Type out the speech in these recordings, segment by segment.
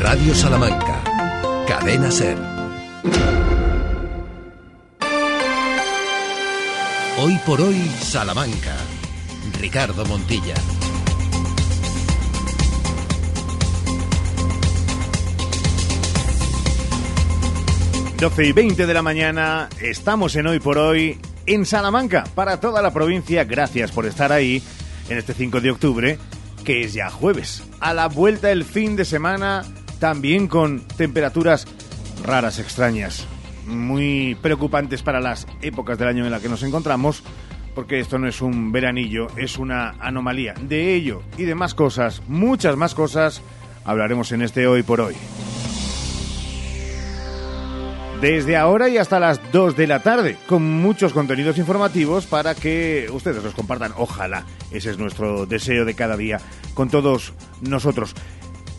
Radio Salamanca. Cadena Ser. Hoy por hoy, Salamanca. Ricardo Montilla. 12 y 20 de la mañana, estamos en Hoy por Hoy en Salamanca, para toda la provincia. Gracias por estar ahí en este 5 de octubre, que es ya jueves. A la vuelta el fin de semana, también con temperaturas raras, extrañas, muy preocupantes para las épocas del año en las que nos encontramos, porque esto no es un veranillo, es una anomalía. De ello y de más cosas, muchas más cosas, hablaremos en este Hoy por Hoy desde ahora y hasta las 2 de la tarde, con muchos contenidos informativos para que ustedes los compartan. Ojalá, ese es nuestro deseo de cada día con todos nosotros.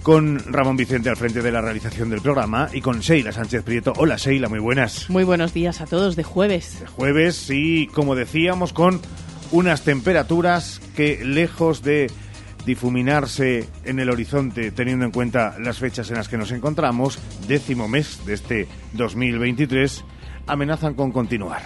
Con Ramón Vicente al frente de la realización del programa y con Sheila Sánchez Prieto. Hola Sheila, muy buenas. Muy buenos días a todos de jueves. De jueves y como decíamos con unas temperaturas que lejos de difuminarse en el horizonte teniendo en cuenta las fechas en las que nos encontramos, décimo mes de este 2023, amenazan con continuar.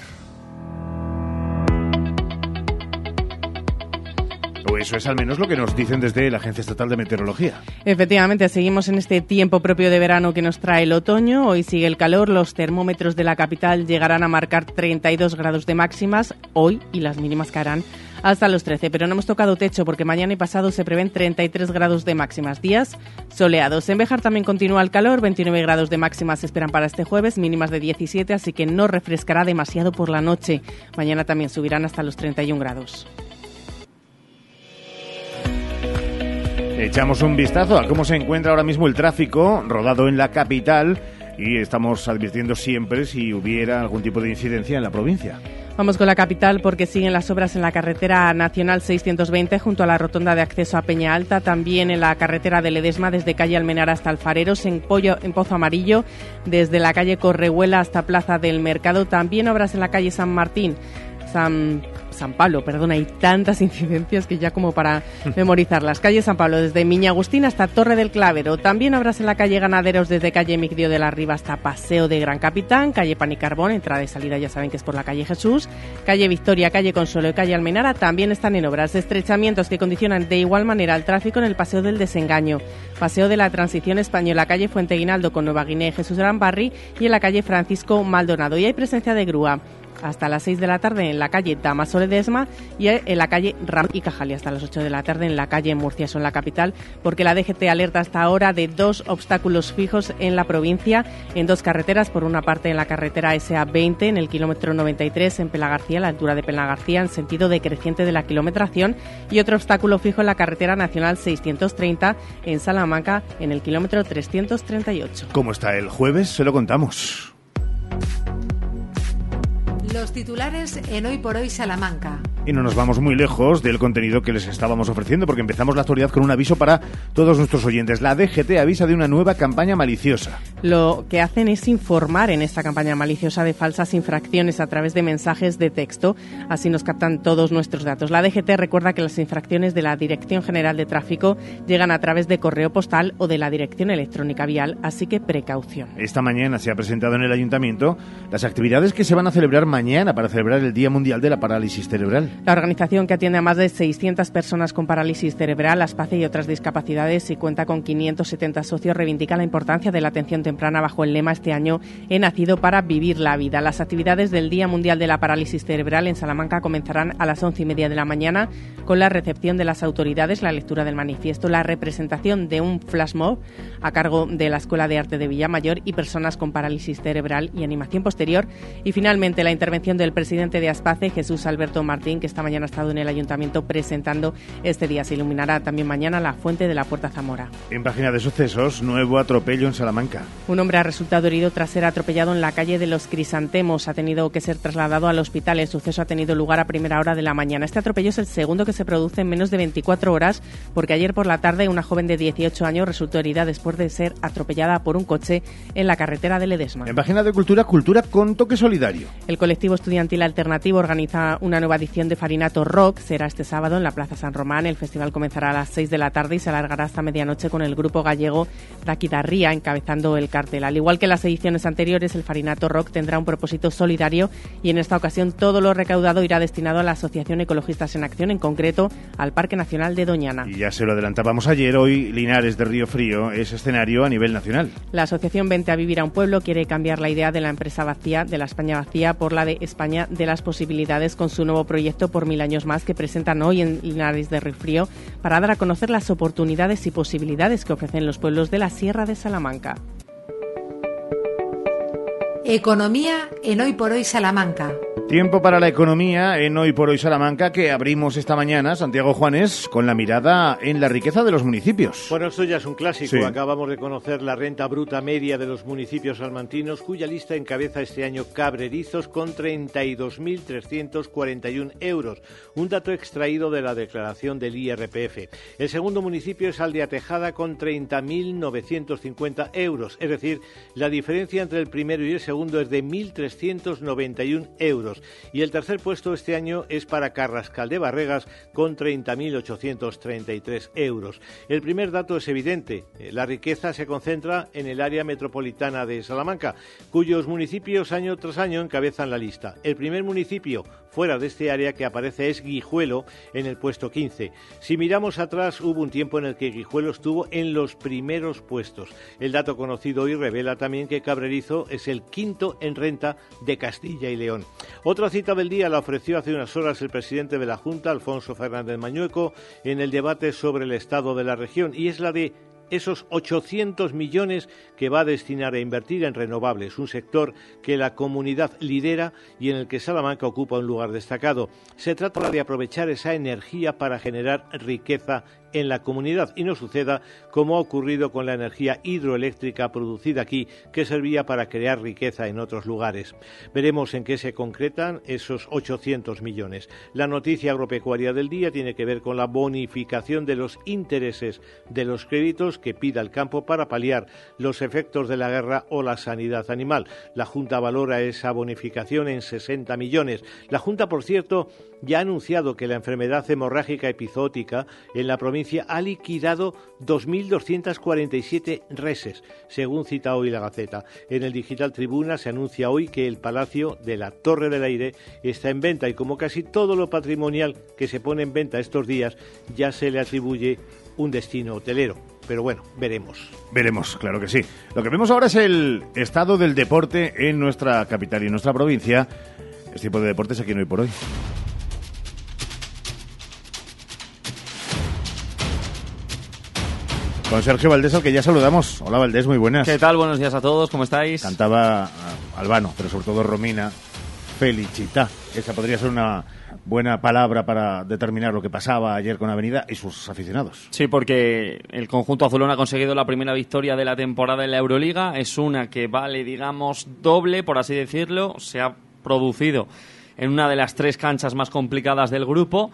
Eso es al menos lo que nos dicen desde la Agencia Estatal de Meteorología. Efectivamente, seguimos en este tiempo propio de verano que nos trae el otoño. Hoy sigue el calor, los termómetros de la capital llegarán a marcar 32 grados de máximas hoy y las mínimas caerán hasta los 13, pero no hemos tocado techo porque mañana y pasado se prevén 33 grados de máximas, días soleados. En Bejar también continúa el calor, 29 grados de máximas se esperan para este jueves, mínimas de 17, así que no refrescará demasiado por la noche. Mañana también subirán hasta los 31 grados. Echamos un vistazo a cómo se encuentra ahora mismo el tráfico rodado en la capital y estamos advirtiendo siempre si hubiera algún tipo de incidencia en la provincia. Vamos con la capital porque siguen las obras en la carretera nacional 620 junto a la rotonda de acceso a Peña Alta, también en la carretera de Ledesma desde calle Almenar hasta Alfareros, en, Pozo Amarillo, desde la calle Correhuela hasta Plaza del Mercado, también obras en la calle San Martín. San San Pablo, perdón, hay tantas incidencias que ya como para memorizar. Las calles San Pablo, desde Miña Agustín hasta Torre del Clavero. También habrás en la calle Ganaderos desde calle Migdio de la Riva hasta Paseo de Gran Capitán, calle Panicarbón, entrada y salida ya saben que es por la calle Jesús, calle Victoria, calle Consuelo y calle Almenara. También están en obras estrechamientos que condicionan de igual manera el tráfico en el Paseo del Desengaño, Paseo de la Transición Española, calle Fuente Guinaldo con Nueva Guinea y Jesús Gran Barri y en la calle Francisco Maldonado. Y hay presencia de grúa hasta las 6 de la tarde en la calle Damaso Ledesma y en la calle Ram y Cajali hasta las 8 de la tarde en la calle Murcia, son la capital, porque la DGT alerta hasta ahora de dos obstáculos fijos en la provincia en dos carreteras. Por una parte en la carretera SA20 en el kilómetro 93 en Pelagarcía, a la altura de Pelagarcía, en sentido decreciente de la kilometración, y otro obstáculo fijo en la carretera nacional 630 en Salamanca en el kilómetro 338. ¿Cómo está el jueves? Se lo contamos. Los titulares en Hoy por Hoy Salamanca. Y no nos vamos muy lejos del contenido que les estábamos ofreciendo porque empezamos la actualidad con un aviso para todos nuestros oyentes. La DGT avisa de una nueva campaña maliciosa. Lo que hacen es informar en esta campaña maliciosa de falsas infracciones a través de mensajes de texto. Así nos captan todos nuestros datos. La DGT recuerda que las infracciones de la Dirección General de Tráfico llegan a través de correo postal o de la Dirección Electrónica Vial, así que precaución. Esta mañana se ha presentado en el Ayuntamiento las actividades que se van a celebrar mañana mañana para celebrar el Día Mundial de la Parálisis Cerebral. La organización que atiende a más de 600 personas con parálisis cerebral, aspace y otras discapacidades y cuenta con 570 socios reivindica la importancia de la atención temprana bajo el lema este año He nacido para vivir la vida. Las actividades del Día Mundial de la Parálisis Cerebral en Salamanca comenzarán a las 11 y media de la mañana con la recepción de las autoridades, la lectura del manifiesto, la representación de un flash mob a cargo de la Escuela de Arte de Villamayor y personas con parálisis cerebral y animación posterior y finalmente la intervención intervención del presidente de Aspace, Jesús Alberto Martín, que esta mañana ha estado en el ayuntamiento presentando este día. Se iluminará también mañana la fuente de la Puerta Zamora. En página de sucesos, nuevo atropello en Salamanca. Un hombre ha resultado herido tras ser atropellado en la calle de los Crisantemos. Ha tenido que ser trasladado al hospital. El suceso ha tenido lugar a primera hora de la mañana. Este atropello es el segundo que se produce en menos de 24 horas, porque ayer por la tarde una joven de 18 años resultó herida después de ser atropellada por un coche en la carretera de Ledesma. En página de cultura, cultura con toque solidario. El colectivo Estudiantil Alternativo organiza una nueva edición de Farinato Rock será este sábado en la Plaza San Román. El festival comenzará a las 6 de la tarde y se alargará hasta medianoche con el grupo gallego Daquidarría encabezando el cartel. Al igual que las ediciones anteriores, el Farinato Rock tendrá un propósito solidario y en esta ocasión todo lo recaudado irá destinado a la Asociación Ecologistas en Acción, en concreto al Parque Nacional de Doñana. Y ya se lo adelantábamos ayer, hoy Linares de Río Frío es escenario a nivel nacional. La Asociación Vente a Vivir a un Pueblo quiere cambiar la idea de la empresa vacía, de la España vacía, por la de España de las posibilidades con su nuevo proyecto por mil años más que presentan hoy en Linares de Río Frío para dar a conocer las oportunidades y posibilidades que ofrecen los pueblos de la Sierra de Salamanca. Economía en Hoy por Hoy Salamanca. Tiempo para la economía en Hoy por Hoy Salamanca que abrimos esta mañana, Santiago Juanes, con la mirada en la riqueza de los municipios. Bueno, esto ya es un clásico. Acabamos de conocer la renta bruta media de los municipios salmantinos, cuya lista encabeza este año Cabrerizos con 32.341 euros, un dato extraído de la declaración del IRPF. El segundo municipio es Aldea Tejada con 30.950 euros, es decir, la diferencia entre el primero y el segundo es de 1.391 euros y el tercer puesto este año es para Carrascal de Barregas con 30.833 euros. El primer dato es evidente. Eh, la riqueza se concentra en el área metropolitana de Salamanca, cuyos municipios año tras año encabezan la lista. El primer municipio fuera de este área que aparece es Guijuelo en el puesto 15. Si miramos atrás, hubo un tiempo en el que Guijuelo estuvo en los primeros puestos. El dato conocido hoy revela también que Cabrerizo es el quinto en renta de Castilla y León. Otra cita del día la ofreció hace unas horas el presidente de la Junta, Alfonso Fernández Mañueco, en el debate sobre el estado de la región, y es la de esos 800 millones que va a destinar a invertir en renovables, un sector que la comunidad lidera y en el que Salamanca ocupa un lugar destacado. Se trata de aprovechar esa energía para generar riqueza en la comunidad y no suceda como ha ocurrido con la energía hidroeléctrica producida aquí, que servía para crear riqueza en otros lugares. Veremos en qué se concretan esos 800 millones. La noticia agropecuaria del día tiene que ver con la bonificación de los intereses de los créditos que pida el campo para paliar los efectos de la guerra o la sanidad animal. La Junta valora esa bonificación en 60 millones. La Junta, por cierto, ya ha anunciado que la enfermedad hemorrágica epizótica en la provincia ha liquidado 2.247 reses, según cita hoy la Gaceta. En el Digital Tribuna se anuncia hoy que el Palacio de la Torre del Aire está en venta y como casi todo lo patrimonial que se pone en venta estos días, ya se le atribuye un destino hotelero. Pero bueno, veremos. Veremos, claro que sí. Lo que vemos ahora es el estado del deporte en nuestra capital y en nuestra provincia. Es tipo de deportes aquí no hay por hoy. Con Sergio Valdés, al que ya saludamos. Hola Valdés, muy buenas. ¿Qué tal? Buenos días a todos, ¿cómo estáis? Cantaba Albano, pero sobre todo Romina, Felicita. Esa podría ser una buena palabra para determinar lo que pasaba ayer con Avenida y sus aficionados. Sí, porque el conjunto azulón ha conseguido la primera victoria de la temporada en la Euroliga. Es una que vale, digamos, doble, por así decirlo. Se ha producido en una de las tres canchas más complicadas del grupo,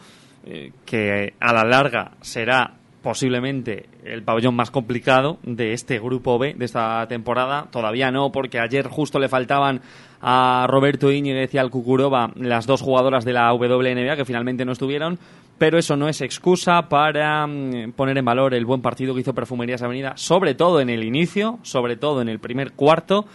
eh, que a la larga será posiblemente el pabellón más complicado de este grupo B de esta temporada. Todavía no, porque ayer justo le faltaban a Roberto Íñiguez y al Cucuroba las dos jugadoras de la WNBA que finalmente no estuvieron. Pero eso no es excusa para mm, poner en valor el buen partido que hizo Perfumerías Avenida, sobre todo en el inicio, sobre todo en el primer cuarto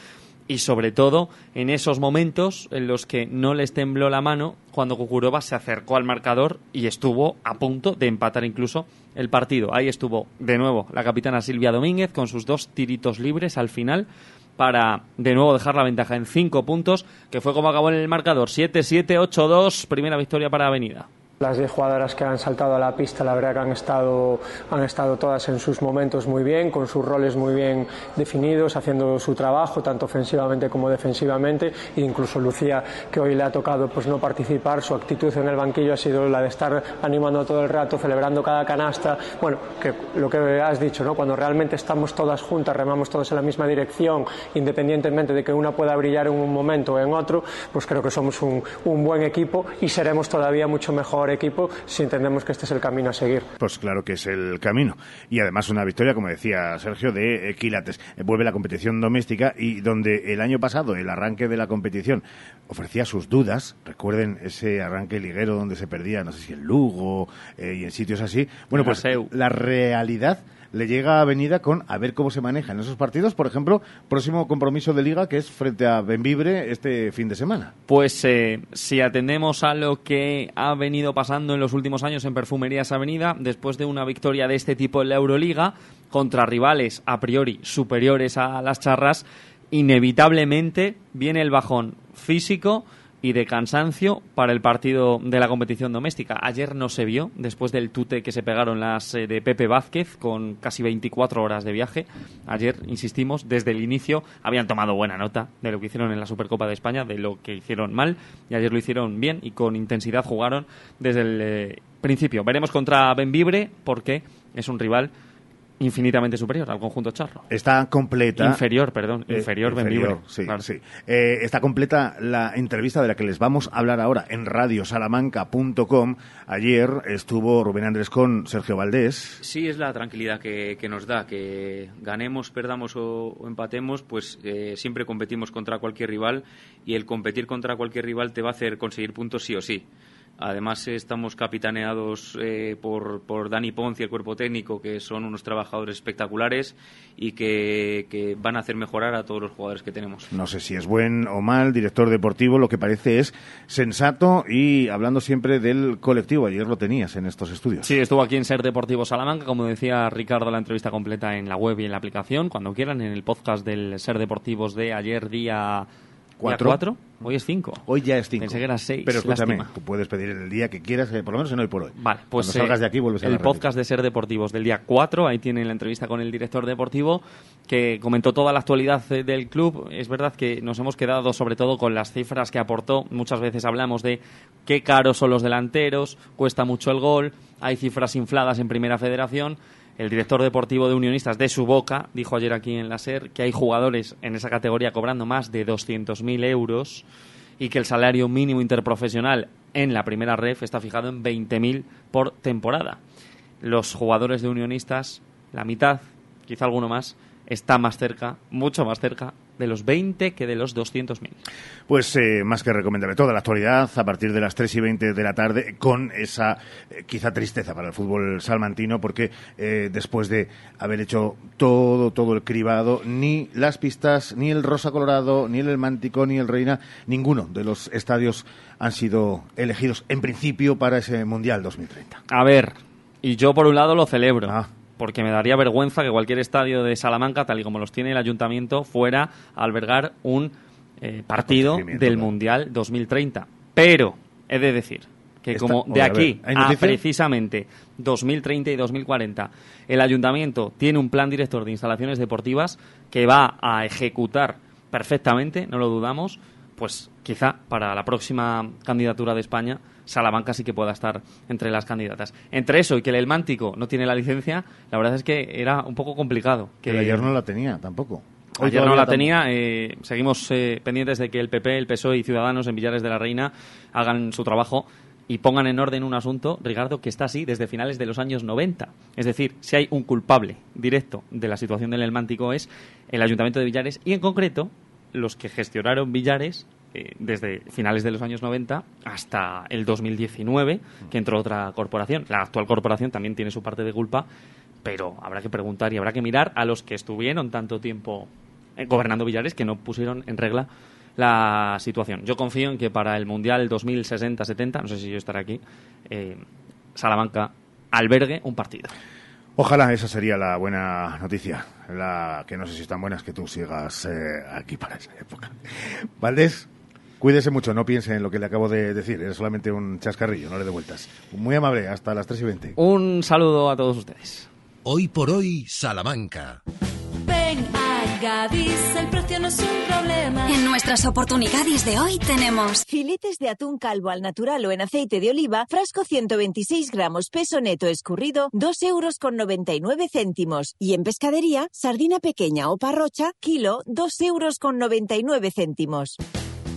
y sobre todo en esos momentos en los que no les tembló la mano cuando Kukurova se acercó al marcador y estuvo a punto de empatar incluso el partido. Ahí estuvo de nuevo la capitana Silvia Domínguez con sus dos tiritos libres al final para de nuevo dejar la ventaja en cinco puntos, que fue como acabó en el marcador 7-7-8-2, primera victoria para Avenida. Las 10 jugadoras que han saltado a la pista, la verdad que han estado, han estado todas en sus momentos muy bien, con sus roles muy bien definidos, haciendo su trabajo, tanto ofensivamente como defensivamente. E incluso Lucía, que hoy le ha tocado pues, no participar, su actitud en el banquillo ha sido la de estar animando todo el rato, celebrando cada canasta. Bueno, que lo que has dicho, ¿no? cuando realmente estamos todas juntas, remamos todas en la misma dirección, independientemente de que una pueda brillar en un momento o en otro, pues creo que somos un buen equipo y seremos todavía mucho mejor mejor equipo si entendemos que este es el camino a seguir. Pues claro que es el camino. Y además una victoria, como decía Sergio, de Quilates. Vuelve la competición doméstica y donde el año pasado el arranque de la competición ofrecía sus dudas, recuerden ese arranque liguero donde se perdía, no sé si en Lugo eh, y en sitios así. Bueno, pues la realidad le llega a Avenida con a ver cómo se manejan esos partidos. Por ejemplo, próximo compromiso de liga que es frente a Benvibre este fin de semana. Pues eh, si atendemos a lo que ha venido pasando en los últimos años en Perfumerías Avenida, después de una victoria de este tipo en la Euroliga, contra rivales a priori superiores a las charras, inevitablemente viene el bajón físico y de cansancio para el partido de la competición doméstica. Ayer no se vio, después del tute que se pegaron las eh, de Pepe Vázquez, con casi 24 horas de viaje. Ayer, insistimos, desde el inicio habían tomado buena nota de lo que hicieron en la Supercopa de España, de lo que hicieron mal, y ayer lo hicieron bien y con intensidad jugaron desde el eh, principio. Veremos contra Benvibre, porque es un rival infinitamente superior al conjunto charro. Está completa. Inferior, perdón. Eh, inferior, inferior Sí, sí. Eh, está completa la entrevista de la que les vamos a hablar ahora en radiosalamanca.com. Ayer estuvo Rubén Andrés con Sergio Valdés. Sí, es la tranquilidad que, nos da, que ganemos, perdamos o, empatemos, pues eh, siempre competimos contra cualquier rival y el competir contra cualquier rival te va a hacer conseguir puntos sí o sí. Además, estamos capitaneados eh, por, por, Dani Ponce y el cuerpo técnico, que son unos trabajadores espectaculares y que, van a hacer mejorar a todos los jugadores que tenemos. No sé si es buen o mal director deportivo, lo que parece es sensato y hablando siempre del colectivo. Ayer lo tenías en estos estudios. Sí, estuvo aquí en Ser Deportivo Salamanca, como decía Ricardo, la entrevista completa en la web y en la aplicación, cuando quieran, en el podcast del Ser Deportivos de ayer, día ¿Cuatro? Hoy es cinco. Hoy ya es cinco. Pensé que era seis. Pero escúchame, tú puedes pedir el día que quieras, eh, por lo menos en hoy por hoy. Vale, pues Cuando salgas de aquí vuelves a El podcast de Ser Deportivos del día 4, ahí tienen la entrevista con el director deportivo que comentó toda la actualidad eh, del club. Es verdad que nos hemos quedado sobre todo con las cifras que aportó. Muchas veces hablamos de qué caros son los delanteros, cuesta mucho el gol, hay cifras infladas en Primera Federación el director deportivo de Unionistas de su boca dijo ayer aquí en la SER que hay jugadores en esa categoría cobrando más de 200.000 euros y que el salario mínimo interprofesional en la primera ref está fijado en 20.000 por temporada. Los jugadores de Unionistas, la mitad, quizá alguno más, está más cerca, mucho más cerca de los 20 que de los 200.000. Pues eh, más que recomendable. Toda la actualidad a partir de las 3 y 20 de la tarde con esa eh, quizá tristeza para el fútbol salmantino porque eh, después de haber hecho todo, todo el cribado, ni las pistas, ni el Rosa Colorado, ni el Mántico, ni el Reina, ninguno de los estadios han sido elegidos en principio para ese Mundial 2030. A ver, y yo por un lado lo celebro. Ah porque me daría vergüenza que cualquier estadio de Salamanca, tal y como los tiene el ayuntamiento, fuera a albergar un eh, partido del Mundial 2030. Pero he de decir que como de aquí a, precisamente 2030 y 2040 el ayuntamiento tiene un plan director de instalaciones deportivas que va a ejecutar perfectamente, no lo dudamos, pues quizá para la próxima candidatura de España Salamanca sí que pueda estar entre las candidatas. Entre eso y que el Elmántico no tiene la licencia, la verdad es que era un poco complicado. Que ayer no la tenía tampoco. ayer no la tenía. Eh, seguimos eh, pendientes de que el PP, el PSOE y Ciudadanos en Villares de la Reina hagan su trabajo y pongan en orden un asunto, Ricardo, que está así desde finales de los años 90. Es decir, si hay un culpable directo de la situación del Elmántico es el Ayuntamiento de Villares y en concreto los que gestionaron Villares eh, desde finales de los años 90 hasta el 2019, que entró otra corporación. La actual corporación también tiene su parte de culpa, pero habrá que preguntar y habrá que mirar a los que estuvieron tanto tiempo eh, gobernando Villares que no pusieron en regla la situación. Yo confío en que para el Mundial 2060-70, no sé si yo estaré aquí, eh, Salamanca albergue un partido. Ojalá esa sería la buena noticia, la que no sé si es tan buena es que tú sigas aquí para esa época. Valdés, Cuídese mucho, no piense en lo que le acabo de decir, es solamente un chascarrillo, no le dé vueltas. Muy amable, hasta las 3 y 20. Un saludo a todos ustedes. Hoy por hoy, Salamanca. Ven a Gadis, el precio no es un problema. En nuestras oportunidades de hoy tenemos filetes de atún calvo al natural o en aceite de oliva, frasco 126 gramos, peso neto escurrido, 2 euros con 99 céntimos. Y en pescadería, sardina pequeña o parrocha, kilo, 2 euros con 99 céntimos.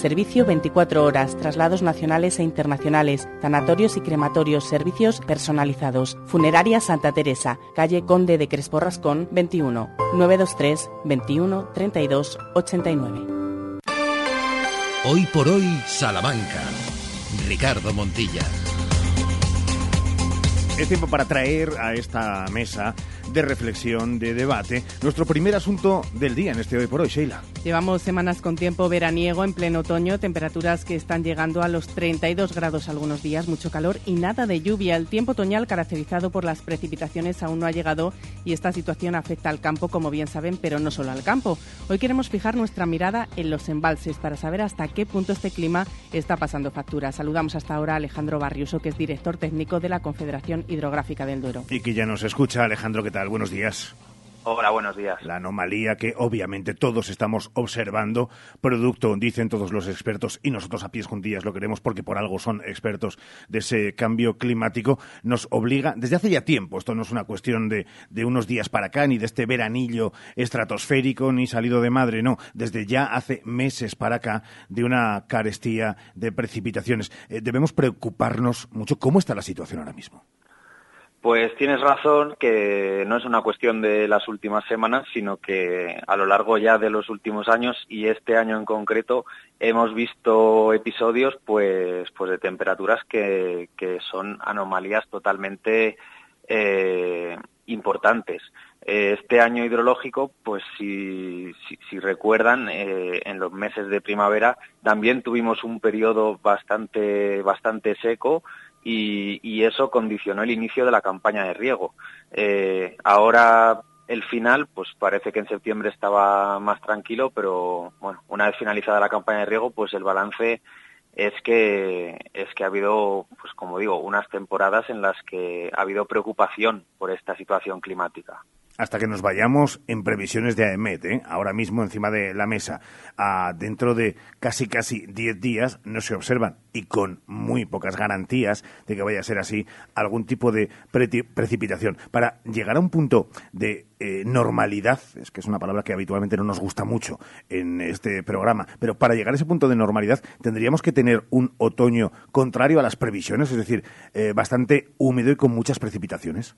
Servicio 24 horas, traslados nacionales e internacionales, tanatorios y crematorios, servicios personalizados. Funeraria Santa Teresa, calle Conde de Crespo Rascón, 21, 923 21 32 89. Hoy por hoy, Salamanca. Ricardo Montilla. Es tiempo para traer a esta mesa de reflexión, de debate, nuestro primer asunto del día en este Hoy por Hoy, Sheila. Llevamos semanas con tiempo veraniego en pleno otoño, temperaturas que están llegando a los 32 grados algunos días, mucho calor y nada de lluvia. El tiempo otoñal caracterizado por las precipitaciones aún no ha llegado y esta situación afecta al campo, como bien saben, pero no solo al campo. Hoy queremos fijar nuestra mirada en los embalses para saber hasta qué punto este clima está pasando factura. Saludamos hasta ahora a Alejandro Barriuso, que es director técnico de la Confederación Hidrográfica del Duero. Y que ya nos escucha, Alejandro, ¿qué tal? Buenos días. Hola, buenos días. La anomalía que obviamente todos estamos observando, producto, dicen todos los expertos, y nosotros a pies juntillas lo queremos porque por algo son expertos de ese cambio climático, nos obliga, desde hace ya tiempo, esto no es una cuestión de, de unos días para acá, ni de este veranillo estratosférico, ni salido de madre, no, desde ya hace meses para acá, de una carestía de precipitaciones. Eh, debemos preocuparnos mucho. ¿Cómo está la situación ahora mismo? Pues tienes razón que no es una cuestión de las últimas semanas, sino que a lo largo ya de los últimos años y este año en concreto hemos visto episodios pues, pues de temperaturas que, que son anomalías totalmente eh, importantes. Este año hidrológico, pues si, recuerdan, eh, en los meses de primavera también tuvimos un periodo bastante, bastante seco, y, eso condicionó el inicio de la campaña de riego. Eh, ahora el final, pues parece que en septiembre estaba más tranquilo, pero bueno, una vez finalizada la campaña de riego, pues el balance es que es que ha habido, pues como digo, unas temporadas en las que ha habido preocupación por esta situación climática hasta que nos vayamos en previsiones de AEMET, ¿eh? ahora mismo encima de la mesa, a dentro de casi casi 10 días no se observan y con muy pocas garantías de que vaya a ser así algún tipo de precipitación. Para llegar a un punto de eh, normalidad, es que es una palabra que habitualmente no nos gusta mucho en este programa, pero para llegar a ese punto de normalidad tendríamos que tener un otoño contrario a las previsiones, es decir, eh, bastante húmedo y con muchas precipitaciones.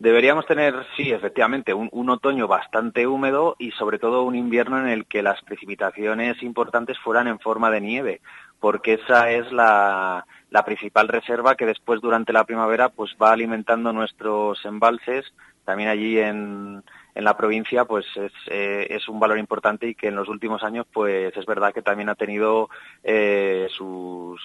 Deberíamos tener, sí, efectivamente, un, otoño bastante húmedo y sobre todo un invierno en el que las precipitaciones importantes fueran en forma de nieve, porque esa es la, principal reserva que después durante la primavera pues va alimentando nuestros embalses. También allí en, la provincia pues es, eh, es, un valor importante y que en los últimos años pues es verdad que también ha tenido eh, sus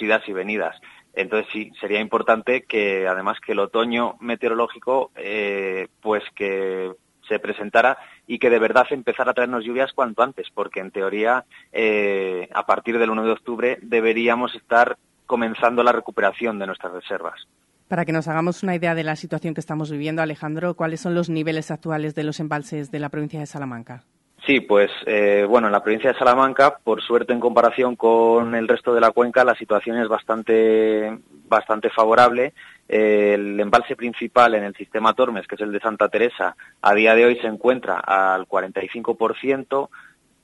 idas y venidas. Entonces sí, sería importante que además que el otoño meteorológico eh, pues que se presentara y que de verdad empezara a traernos lluvias cuanto antes, porque en teoría eh, a partir del 1 de octubre deberíamos estar comenzando la recuperación de nuestras reservas. Para que nos hagamos una idea de la situación que estamos viviendo, Alejandro, ¿cuáles son los niveles actuales de los embalses de la provincia de Salamanca? Sí, pues eh, bueno, en la provincia de Salamanca, por suerte en comparación con el resto de la cuenca, la situación es bastante, bastante favorable. Eh, el embalse principal en el sistema Tormes, que es el de Santa Teresa, a día de hoy se encuentra al 45%,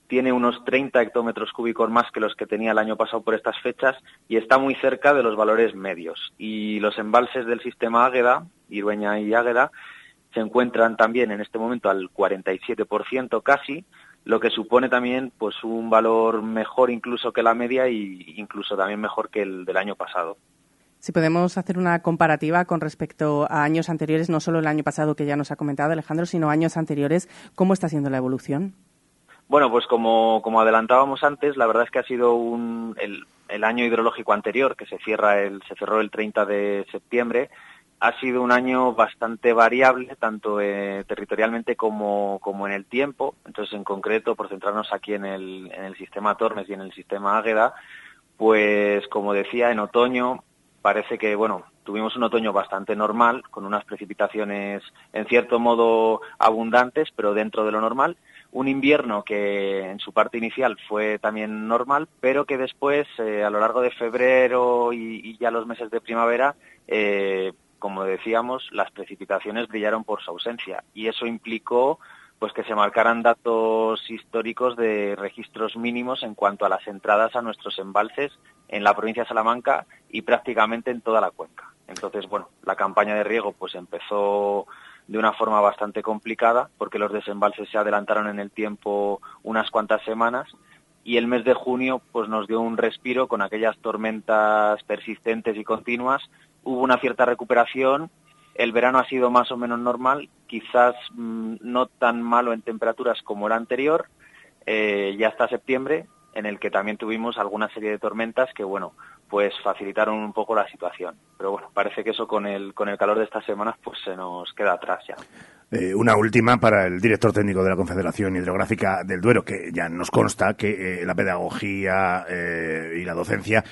tiene unos 30 hectómetros cúbicos más que los que tenía el año pasado por estas fechas y está muy cerca de los valores medios. Y los embalses del sistema Águeda, Irueña y Águeda, se encuentran también en este momento al 47% casi, lo que supone también pues un valor mejor incluso que la media y incluso también mejor que el del año pasado. Si podemos hacer una comparativa con respecto a años anteriores, no solo el año pasado que ya nos ha comentado Alejandro, sino años anteriores, ¿cómo está siendo la evolución? Bueno, pues como, como adelantábamos antes, la verdad es que ha sido un, el, el año hidrológico anterior, que se, cierra el, se cerró el 30 de septiembre, ha sido un año bastante variable, tanto eh, territorialmente como, como, en el tiempo. Entonces, en concreto, por centrarnos aquí en el, en el sistema Tormes y en el sistema Águeda, pues como decía, en otoño parece que, bueno, tuvimos un otoño bastante normal, con unas precipitaciones en cierto modo abundantes, pero dentro de lo normal. Un invierno que en su parte inicial fue también normal, pero que después, eh, a lo largo de febrero y, ya los meses de primavera, eh, como decíamos, las precipitaciones brillaron por su ausencia. Y eso implicó pues que se marcaran datos históricos de registros mínimos en cuanto a las entradas a nuestros embalses en la provincia de Salamanca y prácticamente en toda la cuenca. Entonces, bueno, la campaña de riego pues empezó de una forma bastante complicada porque los desembalses se adelantaron en el tiempo unas cuantas semanas y el mes de junio pues nos dio un respiro con aquellas tormentas persistentes y continuas. Hubo una cierta recuperación el verano ha sido más o menos normal, quizás mm, no tan malo en temperaturas como el anterior, eh, ya hasta septiembre, en el que también tuvimos alguna serie de tormentas que, bueno, pues facilitaron un poco la situación. Pero bueno, parece que eso con el, con el calor de estas semanas pues se nos queda atrás ya. Eh, una última para el director técnico de la Confederación Hidrográfica del Duero, que ya nos consta que eh, la pedagogía eh, y la docencia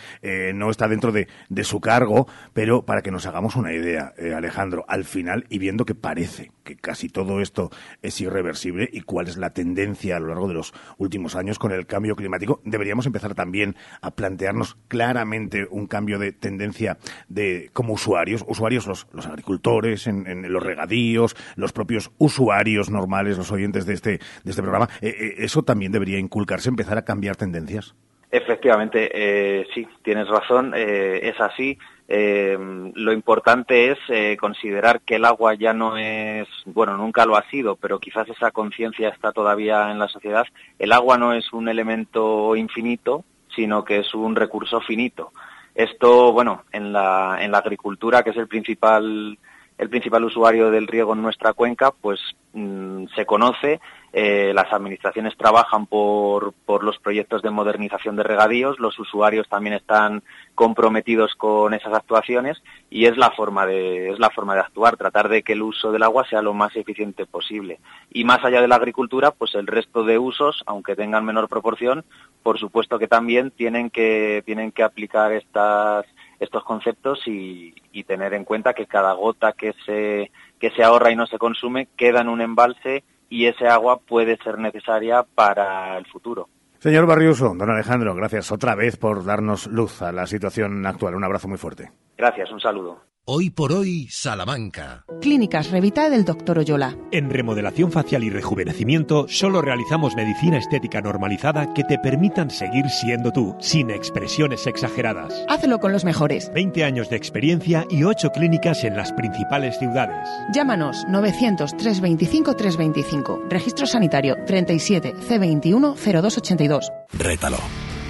no está dentro de, su cargo, pero para que nos hagamos una idea, Alejandro, al final, y viendo que parece que casi todo esto es irreversible y cuál es la tendencia a lo largo de los últimos años con el cambio climático, deberíamos empezar también a plantearnos claramente un cambio de tendencia de como usuarios, usuarios los, los agricultores, en, los regadíos, los propios usuarios normales, los oyentes de este, de este programa, eh, eh, ¿eso también debería inculcarse, empezar a cambiar tendencias? Efectivamente, eh, sí, tienes razón, es así. lo importante es considerar que el agua ya no es, bueno, nunca lo ha sido, pero quizás esa conciencia está todavía en la sociedad. El agua no es un elemento infinito, sino que es un recurso finito. Esto, bueno, en la, en la agricultura, que es el principal el principal usuario del riego en nuestra cuenca, pues mm, se conoce, eh, las administraciones trabajan por, por, los proyectos de modernización de regadíos, los usuarios también están comprometidos con esas actuaciones y es la forma de, es la forma de actuar, tratar de que el uso del agua sea lo más eficiente posible. Y más allá de la agricultura, pues el resto de usos, aunque tengan menor proporción, por supuesto que también tienen que, tienen que aplicar estas estos conceptos y, tener en cuenta que cada gota que se, que se ahorra y no se consume queda en un embalse y ese agua puede ser necesaria para el futuro. Señor Barriuso, don Alejandro, gracias otra vez por darnos luz a la situación actual. Un abrazo muy fuerte. Gracias, un saludo. Hoy por hoy, Salamanca. Clínicas Revita del Dr. Oyola. En remodelación facial y rejuvenecimiento, solo realizamos medicina estética normalizada que te permitan seguir siendo tú, sin expresiones exageradas. Hazlo con los mejores. 20 años de experiencia y 8 clínicas en las principales ciudades. Llámanos 900-325-325. Registro sanitario 37 C21 0282. Rétalo,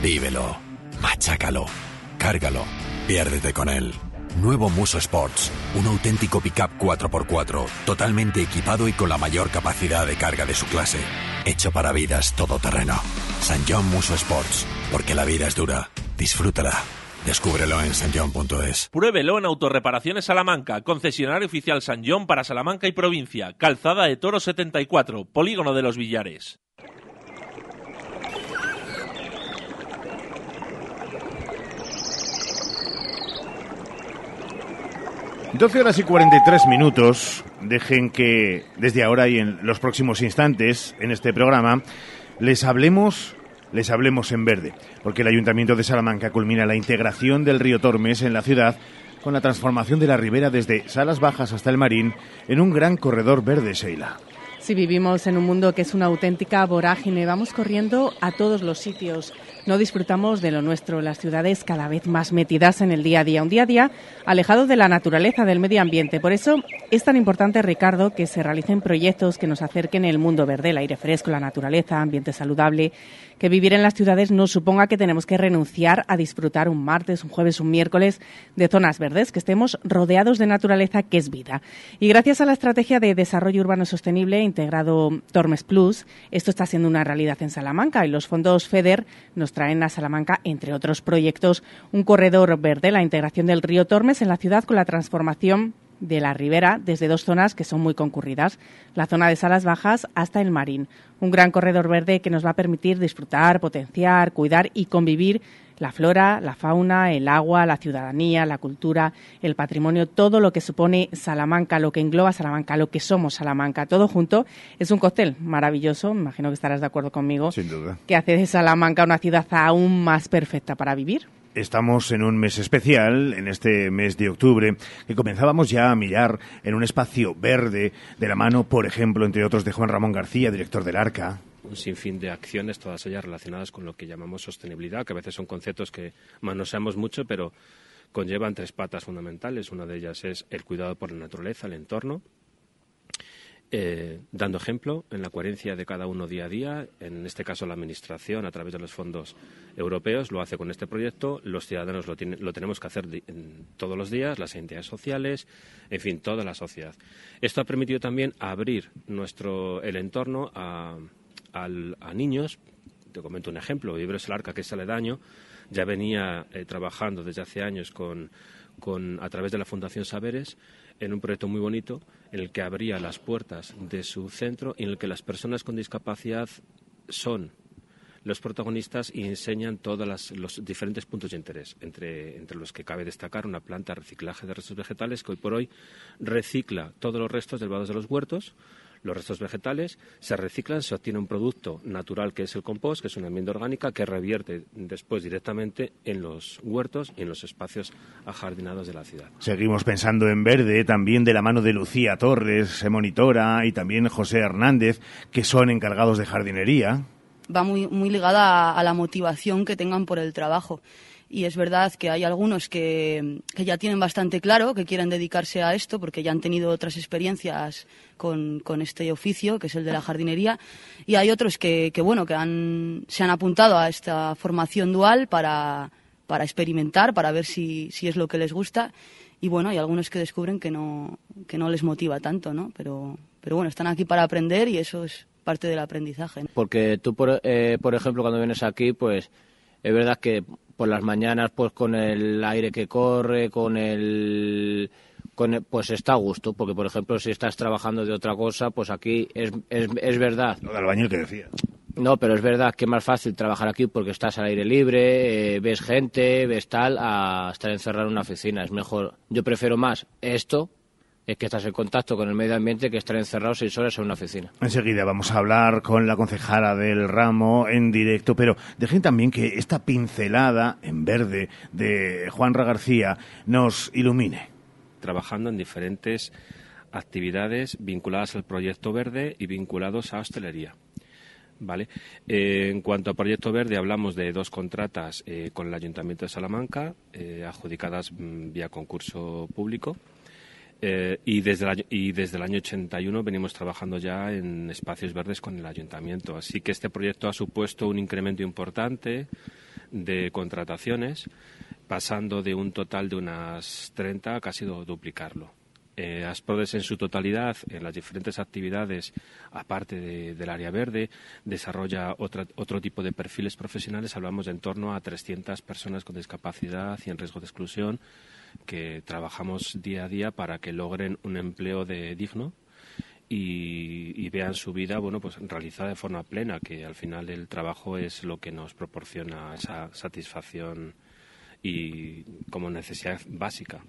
vívelo, machácalo, cárgalo, piérdete con él. Nuevo Muso Sports, un auténtico pickup 4x4, totalmente equipado y con la mayor capacidad de carga de su clase. Hecho para vidas todoterreno. San John Muso Sports, porque la vida es dura. Disfrútala. Descúbrelo en sanjon.es. Pruébelo en Autorreparaciones Salamanca, concesionario oficial San John para Salamanca y provincia, Calzada de Toro 74, Polígono de los Villares. 12 horas y 43 minutos. Dejen que desde ahora y en los próximos instantes en este programa les hablemos les hablemos en verde, porque el Ayuntamiento de Salamanca culmina la integración del río Tormes en la ciudad con la transformación de la ribera desde Salas Bajas hasta el Marín en un gran corredor verde, Sheila. Si vivimos en un mundo que es una auténtica vorágine, vamos corriendo a todos los sitios. No disfrutamos de lo nuestro, las ciudades cada vez más metidas en el día a día, un día a día alejado de la naturaleza, del medio ambiente. Por eso es tan importante, Ricardo, que se realicen proyectos que nos acerquen el mundo verde, el aire fresco, la naturaleza, ambiente saludable que vivir en las ciudades no suponga que tenemos que renunciar a disfrutar un martes, un jueves, un miércoles de zonas verdes, que estemos rodeados de naturaleza que es vida. Y gracias a la estrategia de desarrollo urbano sostenible integrado Tormes Plus, esto está siendo una realidad en Salamanca y los fondos FEDER nos traen a Salamanca, entre otros proyectos, un corredor verde, la integración del río Tormes en la ciudad con la transformación de la ribera desde dos zonas que son muy concurridas, la zona de Salas Bajas hasta el Marín. Un gran corredor verde que nos va a permitir disfrutar, potenciar, cuidar y convivir la flora, la fauna, el agua, la ciudadanía, la cultura, el patrimonio, todo lo que supone Salamanca, lo que engloba Salamanca, lo que somos Salamanca, todo junto, es un cóctel maravilloso, me imagino que estarás de acuerdo conmigo, Sin duda. que hace de Salamanca una ciudad aún más perfecta para vivir. Estamos en un mes especial, en este mes de octubre, que comenzábamos ya a mirar en un espacio verde, de la mano, por ejemplo, entre otros, de Juan Ramón García, director del Arca. un sinfín de acciones, todas ellas relacionadas con lo que llamamos sostenibilidad, que a veces son conceptos que manoseamos mucho, pero conllevan tres patas fundamentales. Una de ellas es el cuidado por la naturaleza, el entorno, eh, dando ejemplo en la coherencia de cada uno día a día. En este caso, la Administración, a través de los fondos europeos, lo hace con este proyecto. Los ciudadanos lo, lo tenemos que hacer todos los días, las entidades sociales, en fin, toda la sociedad. Esto ha permitido también abrir nuestro, el entorno a niños. Te comento un ejemplo. Vibres el Arca, que es aledaño, ya venía eh, trabajando desde hace años con, con, a través de la Fundación Saberes en un proyecto muy bonito en el que abría las puertas de su centro y en el que las personas con discapacidad son los protagonistas y enseñan todos los diferentes puntos de interés, entre, entre los que cabe destacar una planta de reciclaje de restos vegetales que hoy por hoy recicla todos los restos derivados de los huertos, los restos vegetales, se reciclan, se obtiene un producto natural que es el compost, que es una enmienda orgánica que revierte después directamente en los huertos y en los espacios ajardinados de la ciudad. Seguimos pensando en verde, también de la mano de Lucía Torres, eh, monitora, y también José Hernández, que son encargados de jardinería. va muy, muy ligada a, a la motivación que tengan por el trabajo. Y es verdad que hay algunos que, que ya tienen bastante claro que quieren dedicarse a esto porque ya han tenido otras experiencias con, con este oficio, que es el de la jardinería. Y hay otros que, que, bueno, que han, se han apuntado a esta formación dual para, para experimentar, para ver si, si es lo que les gusta. Y bueno, hay algunos que descubren que no, que no les motiva tanto, ¿no? Pero, pero bueno, están aquí para aprender y eso es parte del aprendizaje. Porque tú, por, eh, por ejemplo, cuando vienes aquí, pues es verdad que por las mañanas, pues con el aire que corre, con el, con el- pues está a gusto. Porque, por ejemplo, si estás trabajando de otra cosa, pues aquí es, es, es verdad. Lo de albañil que decía. No, pero es verdad que es más fácil trabajar aquí porque estás al aire libre, eh, ves gente, ves tal, a estar encerrado en una oficina. Es mejor. Yo prefiero más esto, es que estás en contacto con el medio ambiente, que estar encerrado seis horas en una oficina. Enseguida vamos a hablar con la concejala del ramo en directo, pero dejen también que esta pincelada en verde de Juanra García nos ilumine. trabajando en diferentes actividades vinculadas al proyecto verde y vinculados a hostelería. ¿Vale? Eh, en cuanto a proyecto verde, hablamos de dos contratas eh, con el Ayuntamiento de Salamanca, eh, adjudicadas mm, vía concurso público. Y, desde el y desde el año 81 venimos trabajando ya en espacios verdes con el ayuntamiento. Así que este proyecto ha supuesto un incremento importante de contrataciones, pasando de un total de unas 30 a casi duplicarlo. Eh, Asprodes en su totalidad, en las diferentes actividades, aparte de- del área verde, desarrolla otra- otro tipo de perfiles profesionales. Hablamos de en torno a 300 personas con discapacidad y en riesgo de exclusión que trabajamos día a día para que logren un empleo de digno y, y vean su vida bueno pues realizada de forma plena que al final el trabajo es lo que nos proporciona esa satisfacción y como necesidad básica.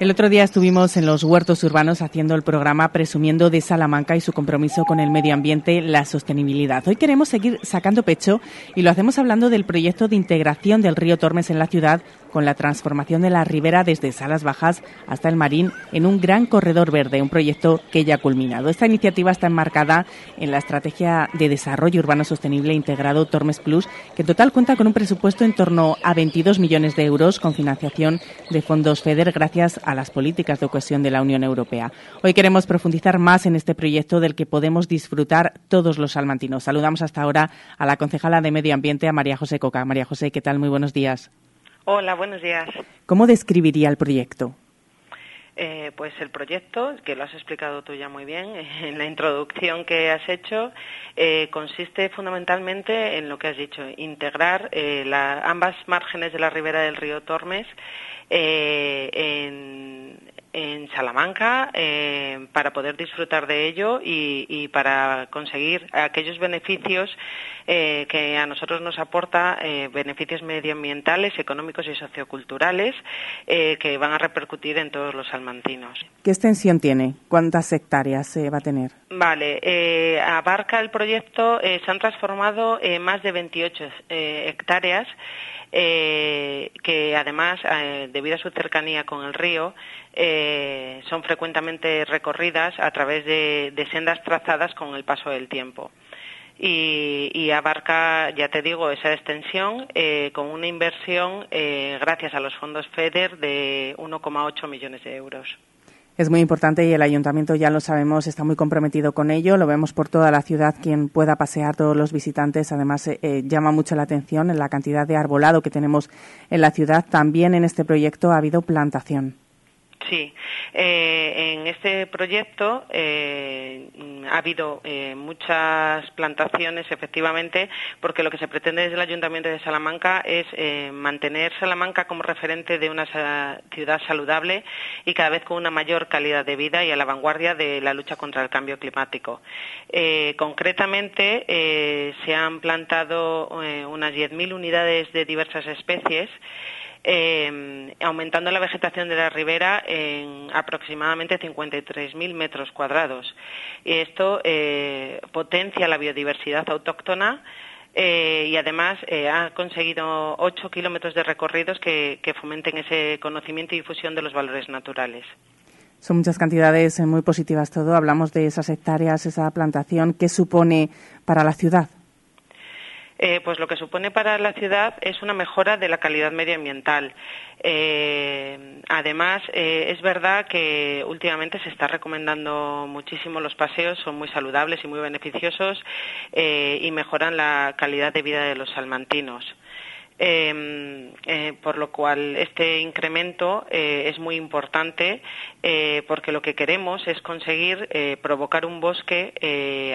El otro día estuvimos en los huertos urbanos haciendo el programa presumiendo de Salamanca y su compromiso con el medio ambiente, la sostenibilidad. Hoy queremos seguir sacando pecho y lo hacemos hablando del proyecto de integración del río Tormes en la ciudad con la transformación de la ribera desde Salas Bajas hasta el Marín en un gran corredor verde, un proyecto que ya ha culminado. Esta iniciativa está enmarcada en la estrategia de desarrollo urbano sostenible integrado Tormes Plus, que en total cuenta con un presupuesto en torno a 22 millones de euros con financiación de fondos FEDER gracias a las políticas de cohesión de la Unión Europea. Hoy queremos profundizar más en este proyecto del que podemos disfrutar todos los salmantinos. Saludamos hasta ahora a la concejala de Medio Ambiente, a María José Coca. María José, ¿qué tal? Muy buenos días. Hola, buenos días. ¿Cómo describiría el proyecto? Eh, pues el proyecto, que lo has explicado tú ya muy bien en la introducción que has hecho, eh, consiste fundamentalmente en lo que has dicho, integrar eh, la- ambas márgenes de la ribera del río Tormes eh, en, en Salamanca eh, para poder disfrutar de ello y, para conseguir aquellos beneficios eh, que a nosotros nos aporta beneficios medioambientales, económicos y socioculturales que van a repercutir en todos los salmantinos. ¿Qué extensión tiene? ¿Cuántas hectáreas va a tener? Vale, abarca el proyecto, se han transformado más de 28 hectáreas eh, que además, eh, debido a su cercanía con el río, eh, son frecuentemente recorridas a través de, sendas trazadas con el paso del tiempo. Y, abarca, ya te digo, esa extensión con una inversión, gracias a los fondos FEDER, de 1,8 millones de euros es muy importante y el ayuntamiento, ya lo sabemos, está muy comprometido con ello. Lo vemos por toda la ciudad, quien pueda pasear, todos los visitantes. Además, eh, eh, llama mucho la atención en la cantidad de arbolado que tenemos en la ciudad. También en este proyecto ha habido plantación. Sí, eh, en este proyecto eh, ha habido eh, muchas plantaciones, efectivamente, porque lo que se pretende desde el Ayuntamiento de Salamanca es mantener Salamanca como referente de una ciudad saludable y cada vez con una mayor calidad de vida y a la vanguardia de la lucha contra el cambio climático. concretamente, se han plantado unas 10.000 unidades de diversas especies eh, aumentando la vegetación de la ribera en aproximadamente 53.000 metros cuadrados. Y esto eh, potencia la biodiversidad autóctona eh, y además eh, ha conseguido ocho kilómetros de recorridos que, que fomenten ese conocimiento y difusión de los valores naturales. Son muchas cantidades muy positivas todo. Hablamos de esas hectáreas, esa plantación. ¿Qué supone para la ciudad? Eh, pues lo que supone para la ciudad es una mejora de la calidad medioambiental. Eh, además, eh, es verdad que últimamente se está recomendando muchísimo los paseos, son muy saludables y muy beneficiosos y mejoran la calidad de vida de los salmantinos. Em, eh, por lo cual este incremento eh, es muy importante eh, porque lo que queremos es conseguir provocar un bosque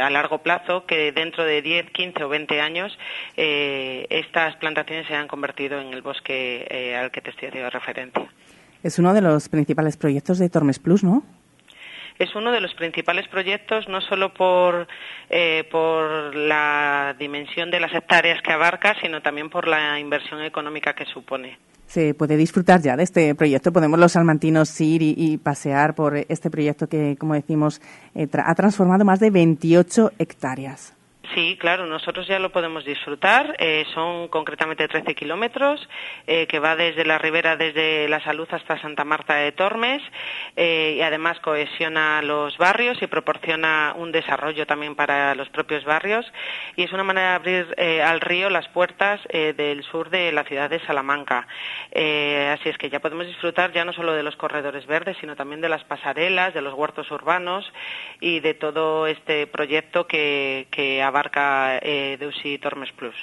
a largo plazo que dentro de 10, 15 o 20 años estas plantaciones se hayan convertido en el bosque al que te estoy haciendo referencia. Es uno de los principales proyectos de Tormes Plus, ¿no? Es uno de los principales proyectos, no solo por, eh, por la dimensión de las hectáreas que abarca, sino también por la inversión económica que supone. Se puede disfrutar ya de este proyecto. Podemos los salmantinos ir y, pasear por este proyecto que, como decimos, eh, ha transformado más de 28 hectáreas. Sí, claro, nosotros ya lo podemos disfrutar. Eh, son concretamente 13 kilómetros, eh, que va desde la ribera, desde La Salud hasta Santa Marta de Tormes, eh, y además cohesiona los barrios y proporciona un desarrollo también para los propios barrios. Y es una manera de abrir al río las puertas del sur de la ciudad de Salamanca. así es que ya podemos disfrutar ya no solo de los corredores verdes, sino también de las pasarelas, de los huertos urbanos y de todo este proyecto que, que abarca eh, Deusi Tormes Plus.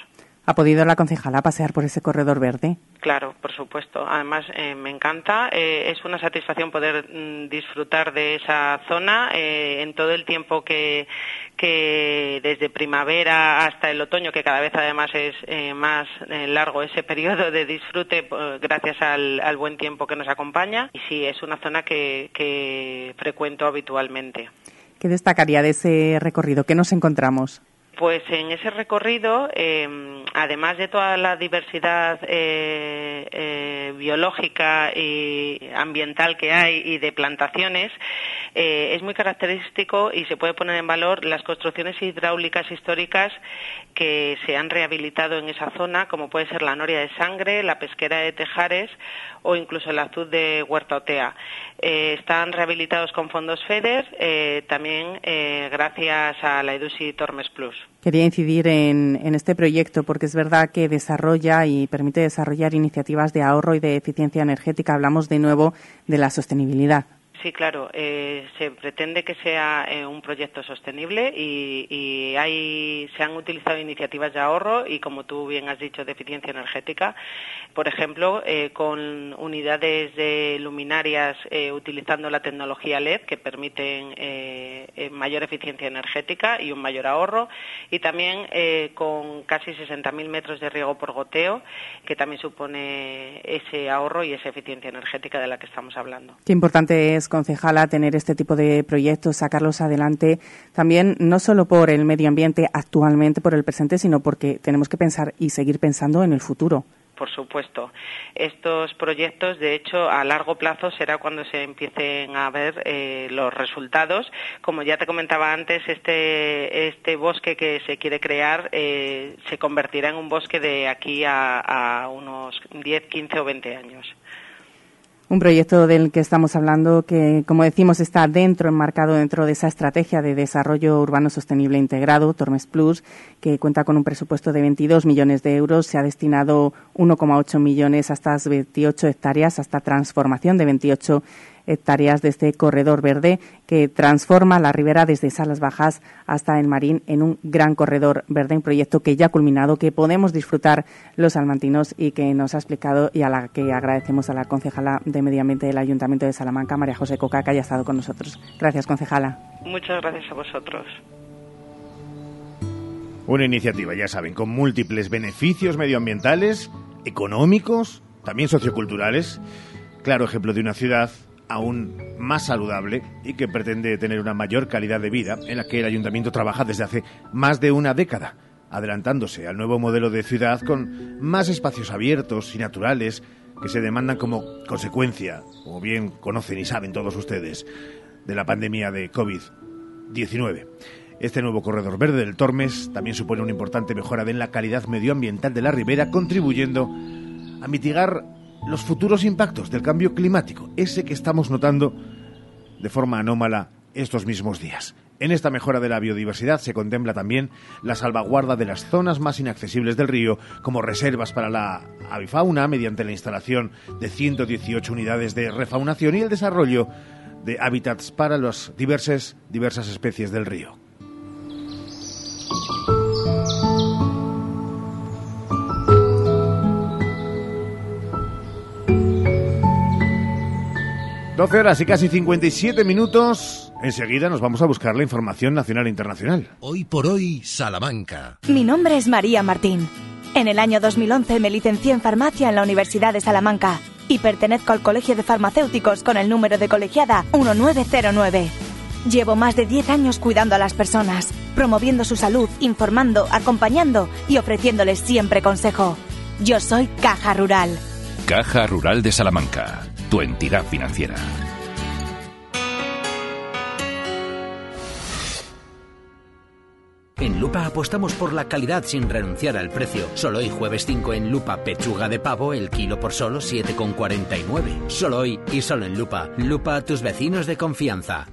¿Ha podido la concejala pasear por ese corredor verde? Claro, por supuesto. Además, eh, me encanta. Eh, es una satisfacción poder mm, disfrutar de esa zona eh, en todo el tiempo que, que, desde primavera hasta el otoño, que cada vez además es más largo ese periodo de disfrute gracias al, al, buen tiempo que nos acompaña. Y sí, es una zona que, que frecuento habitualmente. ¿Qué destacaría de ese recorrido? ¿Qué nos encontramos? Pues en ese recorrido, eh, además de toda la diversidad eh, eh, biológica y ambiental que hay y de plantaciones, es muy característico y se puede poner en valor las construcciones hidráulicas históricas que se han rehabilitado en esa zona, como puede ser la Noria de Sangre, la Pesquera de Tejares o incluso el Azul de Huerta Otea. están rehabilitados con fondos FEDER, también gracias a la EDUSI Tormes Plus. Quería incidir en, este proyecto porque es verdad que desarrolla y permite desarrollar iniciativas de ahorro y de eficiencia energética. Hablamos de nuevo de la sostenibilidad. Sí, claro. Eh, se pretende que sea eh, un proyecto sostenible y, hay, se han utilizado iniciativas de ahorro y, como tú bien has dicho, de eficiencia energética. Por ejemplo, eh, con unidades de luminarias utilizando la tecnología LED que permiten mayor eficiencia energética y un mayor ahorro. Y también con casi 60.000 metros de riego por goteo, que también supone ese ahorro y esa eficiencia energética de la que estamos hablando. Qué importante es concejala, tener este tipo de proyectos, sacarlos adelante, también no solo por el medio ambiente actualmente, por el presente, sino porque tenemos que pensar y seguir pensando en el futuro por supuesto. Estos proyectos, de hecho, a largo plazo será cuando se empiecen a ver eh, los resultados. Como ya te comentaba antes, este, este bosque que se quiere crear eh, se convertirá en un bosque de aquí a, a unos 10, 15 o 20 años. Un proyecto del que estamos hablando que, como decimos, está dentro, enmarcado dentro de esa estrategia de desarrollo urbano sostenible integrado, Tormes Plus, que cuenta con un presupuesto de 22 millones de euros. Se ha destinado 1,8 millones a estas 28 hectáreas, hasta transformación de 28 hectáreas de este corredor verde que transforma la ribera desde Salas Bajas hasta el Marín en un gran corredor verde, un proyecto que ya ha culminado, que podemos disfrutar los almantinos y que nos ha explicado y a la que agradecemos a la concejala de Medio Ambiente del Ayuntamiento de Salamanca, María José Coca, que haya estado con nosotros. Gracias, concejala. Muchas gracias a vosotros. Una iniciativa, ya saben, con múltiples beneficios medioambientales, económicos, también socioculturales. Claro ejemplo de una ciudad aún más saludable y que pretende tener una mayor calidad de vida en la que el ayuntamiento trabaja desde hace más de una década, adelantándose al nuevo modelo de ciudad con más espacios abiertos y naturales que se demandan como consecuencia, como bien conocen y saben todos ustedes, de la pandemia de COVID-19. Este nuevo corredor verde del Tormes también supone una importante mejora en la calidad medioambiental de la ribera, contribuyendo a mitigar los futuros impactos del cambio climático, ese que estamos notando de forma anómala estos mismos días. En esta mejora de la biodiversidad se contempla también la salvaguarda de las zonas más inaccesibles del río como reservas para la avifauna mediante la instalación de 118 unidades de refaunación y el desarrollo de hábitats para las diversas, diversas especies del río. 12 horas y casi 57 minutos. Enseguida nos vamos a buscar la información nacional e internacional. Hoy por hoy, Salamanca. Mi nombre es María Martín. En el año 2011 me licencié en farmacia en la Universidad de Salamanca y pertenezco al Colegio de Farmacéuticos con el número de colegiada 1909. Llevo más de 10 años cuidando a las personas, promoviendo su salud, informando, acompañando y ofreciéndoles siempre consejo. Yo soy Caja Rural. Caja Rural de Salamanca tu entidad financiera. En Lupa apostamos por la calidad sin renunciar al precio. Solo hoy jueves 5 en Lupa pechuga de pavo el kilo por solo 7,49. Solo hoy y solo en Lupa. Lupa tus vecinos de confianza.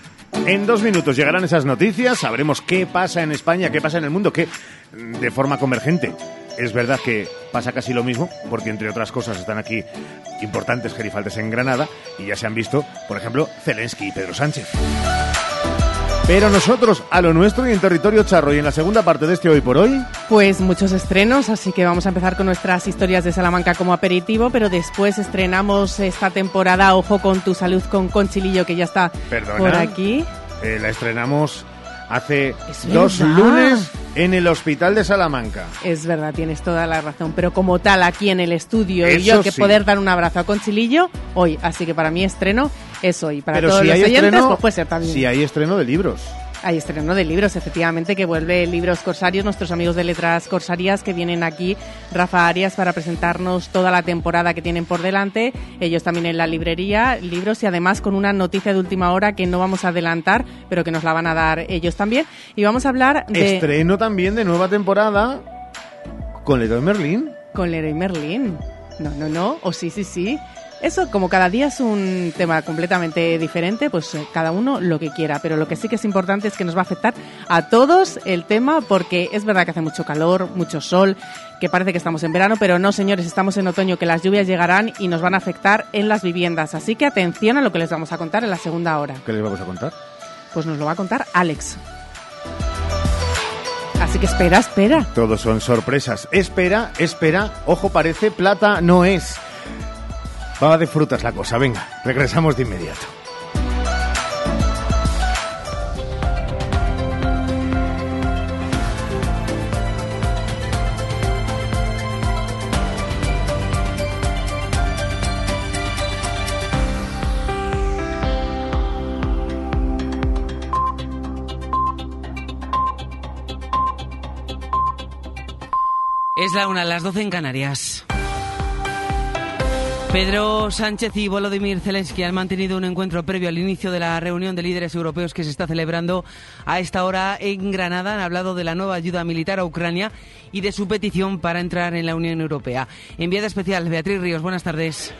En dos minutos llegarán esas noticias, sabremos qué pasa en España, qué pasa en el mundo, que de forma convergente. Es verdad que pasa casi lo mismo, porque entre otras cosas están aquí importantes gerifaltes en Granada y ya se han visto, por ejemplo, Zelensky y Pedro Sánchez. Pero nosotros, a lo nuestro y en territorio charro, y en la segunda parte de este Hoy por Hoy. Pues muchos estrenos, así que vamos a empezar con nuestras historias de Salamanca como aperitivo, pero después estrenamos esta temporada Ojo con tu salud con Conchilillo, que ya está por aquí. Eh, la estrenamos hace dos lunes en el Hospital de Salamanca. Es verdad, tienes toda la razón, pero como tal aquí en el estudio y yo que poder dar un abrazo a Conchilillo hoy, así que para mí estreno es hoy, para todos los oyentes pues puede ser también. Si hay estreno de libros. Hay estreno de libros, efectivamente, que vuelve Libros Corsarios, nuestros amigos de Letras Corsarias que vienen aquí, Rafa Arias, para presentarnos toda la temporada que tienen por delante. Ellos también en la librería, libros y además con una noticia de última hora que no vamos a adelantar, pero que nos la van a dar ellos también. Y vamos a hablar de... Estreno también de nueva temporada con Leroy Merlin. Con Leroy Merlin. No, no, no. O sí, sí, sí. Eso, como cada día es un tema completamente diferente, pues eh, cada uno lo que quiera. Pero lo que sí que es importante es que nos va a afectar a todos el tema, porque es verdad que hace mucho calor, mucho sol, que parece que estamos en verano, pero no, señores, estamos en otoño, que las lluvias llegarán y nos van a afectar en las viviendas. Así que atención a lo que les vamos a contar en la segunda hora. ¿Qué les vamos a contar? Pues nos lo va a contar Alex. Así que espera, espera. Todos son sorpresas. Espera, espera. Ojo, parece plata, no es. Va de frutas la cosa. Venga, regresamos de inmediato. Es la una, las 12 en Canarias. Pedro Sánchez y Volodymyr Zelensky han mantenido un encuentro previo al inicio de la reunión de líderes europeos que se está celebrando a esta hora en Granada. Han hablado de la nueva ayuda militar a Ucrania y de su petición para entrar en la Unión Europea. Enviada especial, Beatriz Ríos, buenas tardes.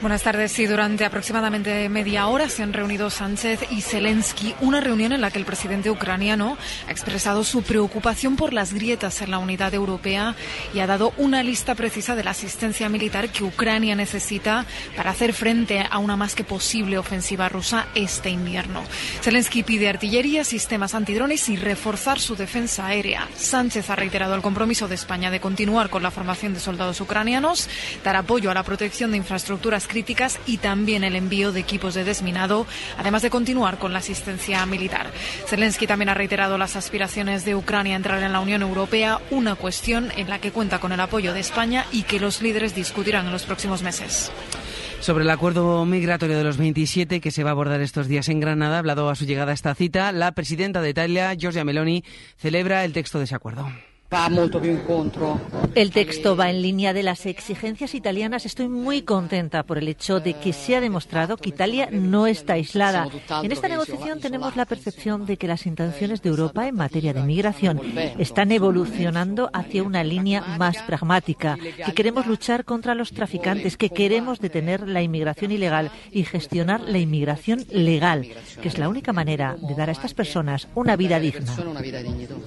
Buenas tardes. Sí, durante aproximadamente media hora se han reunido Sánchez y Zelensky, una reunión en la que el presidente ucraniano ha expresado su preocupación por las grietas en la unidad europea y ha dado una lista precisa de la asistencia militar que Ucrania necesita para hacer frente a una más que posible ofensiva rusa este invierno. Zelensky pide artillería, sistemas antidrones y reforzar su defensa aérea. Sánchez ha reiterado el compromiso de España de continuar con la formación de soldados ucranianos, dar apoyo a la protección de infraestructuras críticas y también el envío de equipos de desminado, además de continuar con la asistencia militar. Zelensky también ha reiterado las aspiraciones de Ucrania a entrar en la Unión Europea, una cuestión en la que cuenta con el apoyo de España y que los líderes discutirán en los próximos meses. Sobre el acuerdo migratorio de los 27 que se va a abordar estos días en Granada, hablado a su llegada a esta cita, la presidenta de Italia, Giorgia Meloni, celebra el texto de ese acuerdo. El texto va en línea de las exigencias italianas. Estoy muy contenta por el hecho de que se ha demostrado que Italia no está aislada. En esta negociación tenemos la percepción de que las intenciones de Europa en materia de migración están evolucionando hacia una línea más pragmática, que queremos luchar contra los traficantes, que queremos detener la inmigración ilegal y gestionar la inmigración legal, que es la única manera de dar a estas personas una vida digna.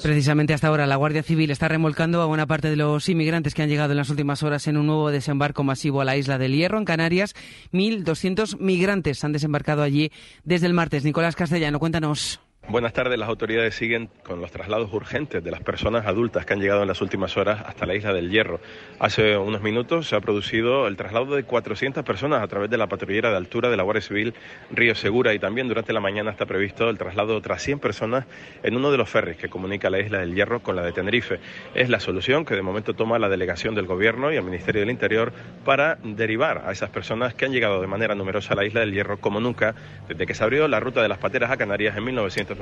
Precisamente hasta ahora la Guardia Civil está remolcando a buena parte de los inmigrantes que han llegado en las últimas horas en un nuevo desembarco masivo a la isla del Hierro, en Canarias. 1.200 migrantes han desembarcado allí desde el martes. Nicolás Castellano, cuéntanos. Buenas tardes. Las autoridades siguen con los traslados urgentes de las personas adultas que han llegado en las últimas horas hasta la isla del Hierro. Hace unos minutos se ha producido el traslado de 400 personas a través de la patrullera de altura de la Guardia Civil Río Segura y también durante la mañana está previsto el traslado de otras 100 personas en uno de los ferries que comunica la isla del Hierro con la de Tenerife. Es la solución que de momento toma la delegación del Gobierno y el Ministerio del Interior para derivar a esas personas que han llegado de manera numerosa a la isla del Hierro como nunca desde que se abrió la ruta de las pateras a Canarias en 1900.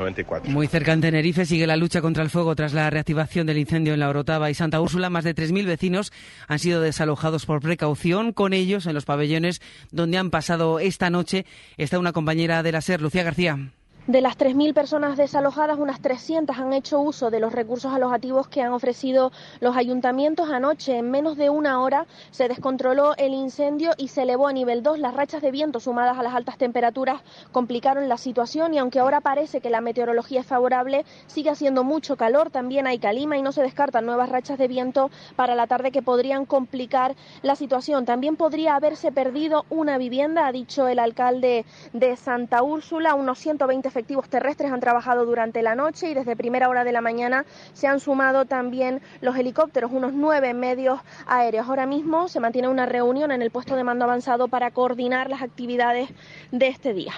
Muy cerca en Tenerife sigue la lucha contra el fuego tras la reactivación del incendio en la Orotava y Santa Úrsula. Más de 3.000 vecinos han sido desalojados por precaución. Con ellos, en los pabellones donde han pasado esta noche, está una compañera de la SER, Lucía García. De las 3.000 personas desalojadas, unas 300 han hecho uso de los recursos alojativos que han ofrecido los ayuntamientos. Anoche, en menos de una hora, se descontroló el incendio y se elevó a nivel 2. Las rachas de viento sumadas a las altas temperaturas complicaron la situación y aunque ahora parece que la meteorología es favorable, sigue haciendo mucho calor. También hay calima y no se descartan nuevas rachas de viento para la tarde que podrían complicar la situación. También podría haberse perdido una vivienda, ha dicho el alcalde de Santa Úrsula. Unos 120 efectivos terrestres han trabajado durante la noche y desde primera hora de la mañana se han sumado también los helicópteros, unos nueve medios aéreos. Ahora mismo se mantiene una reunión en el puesto de mando avanzado para coordinar las actividades de este día.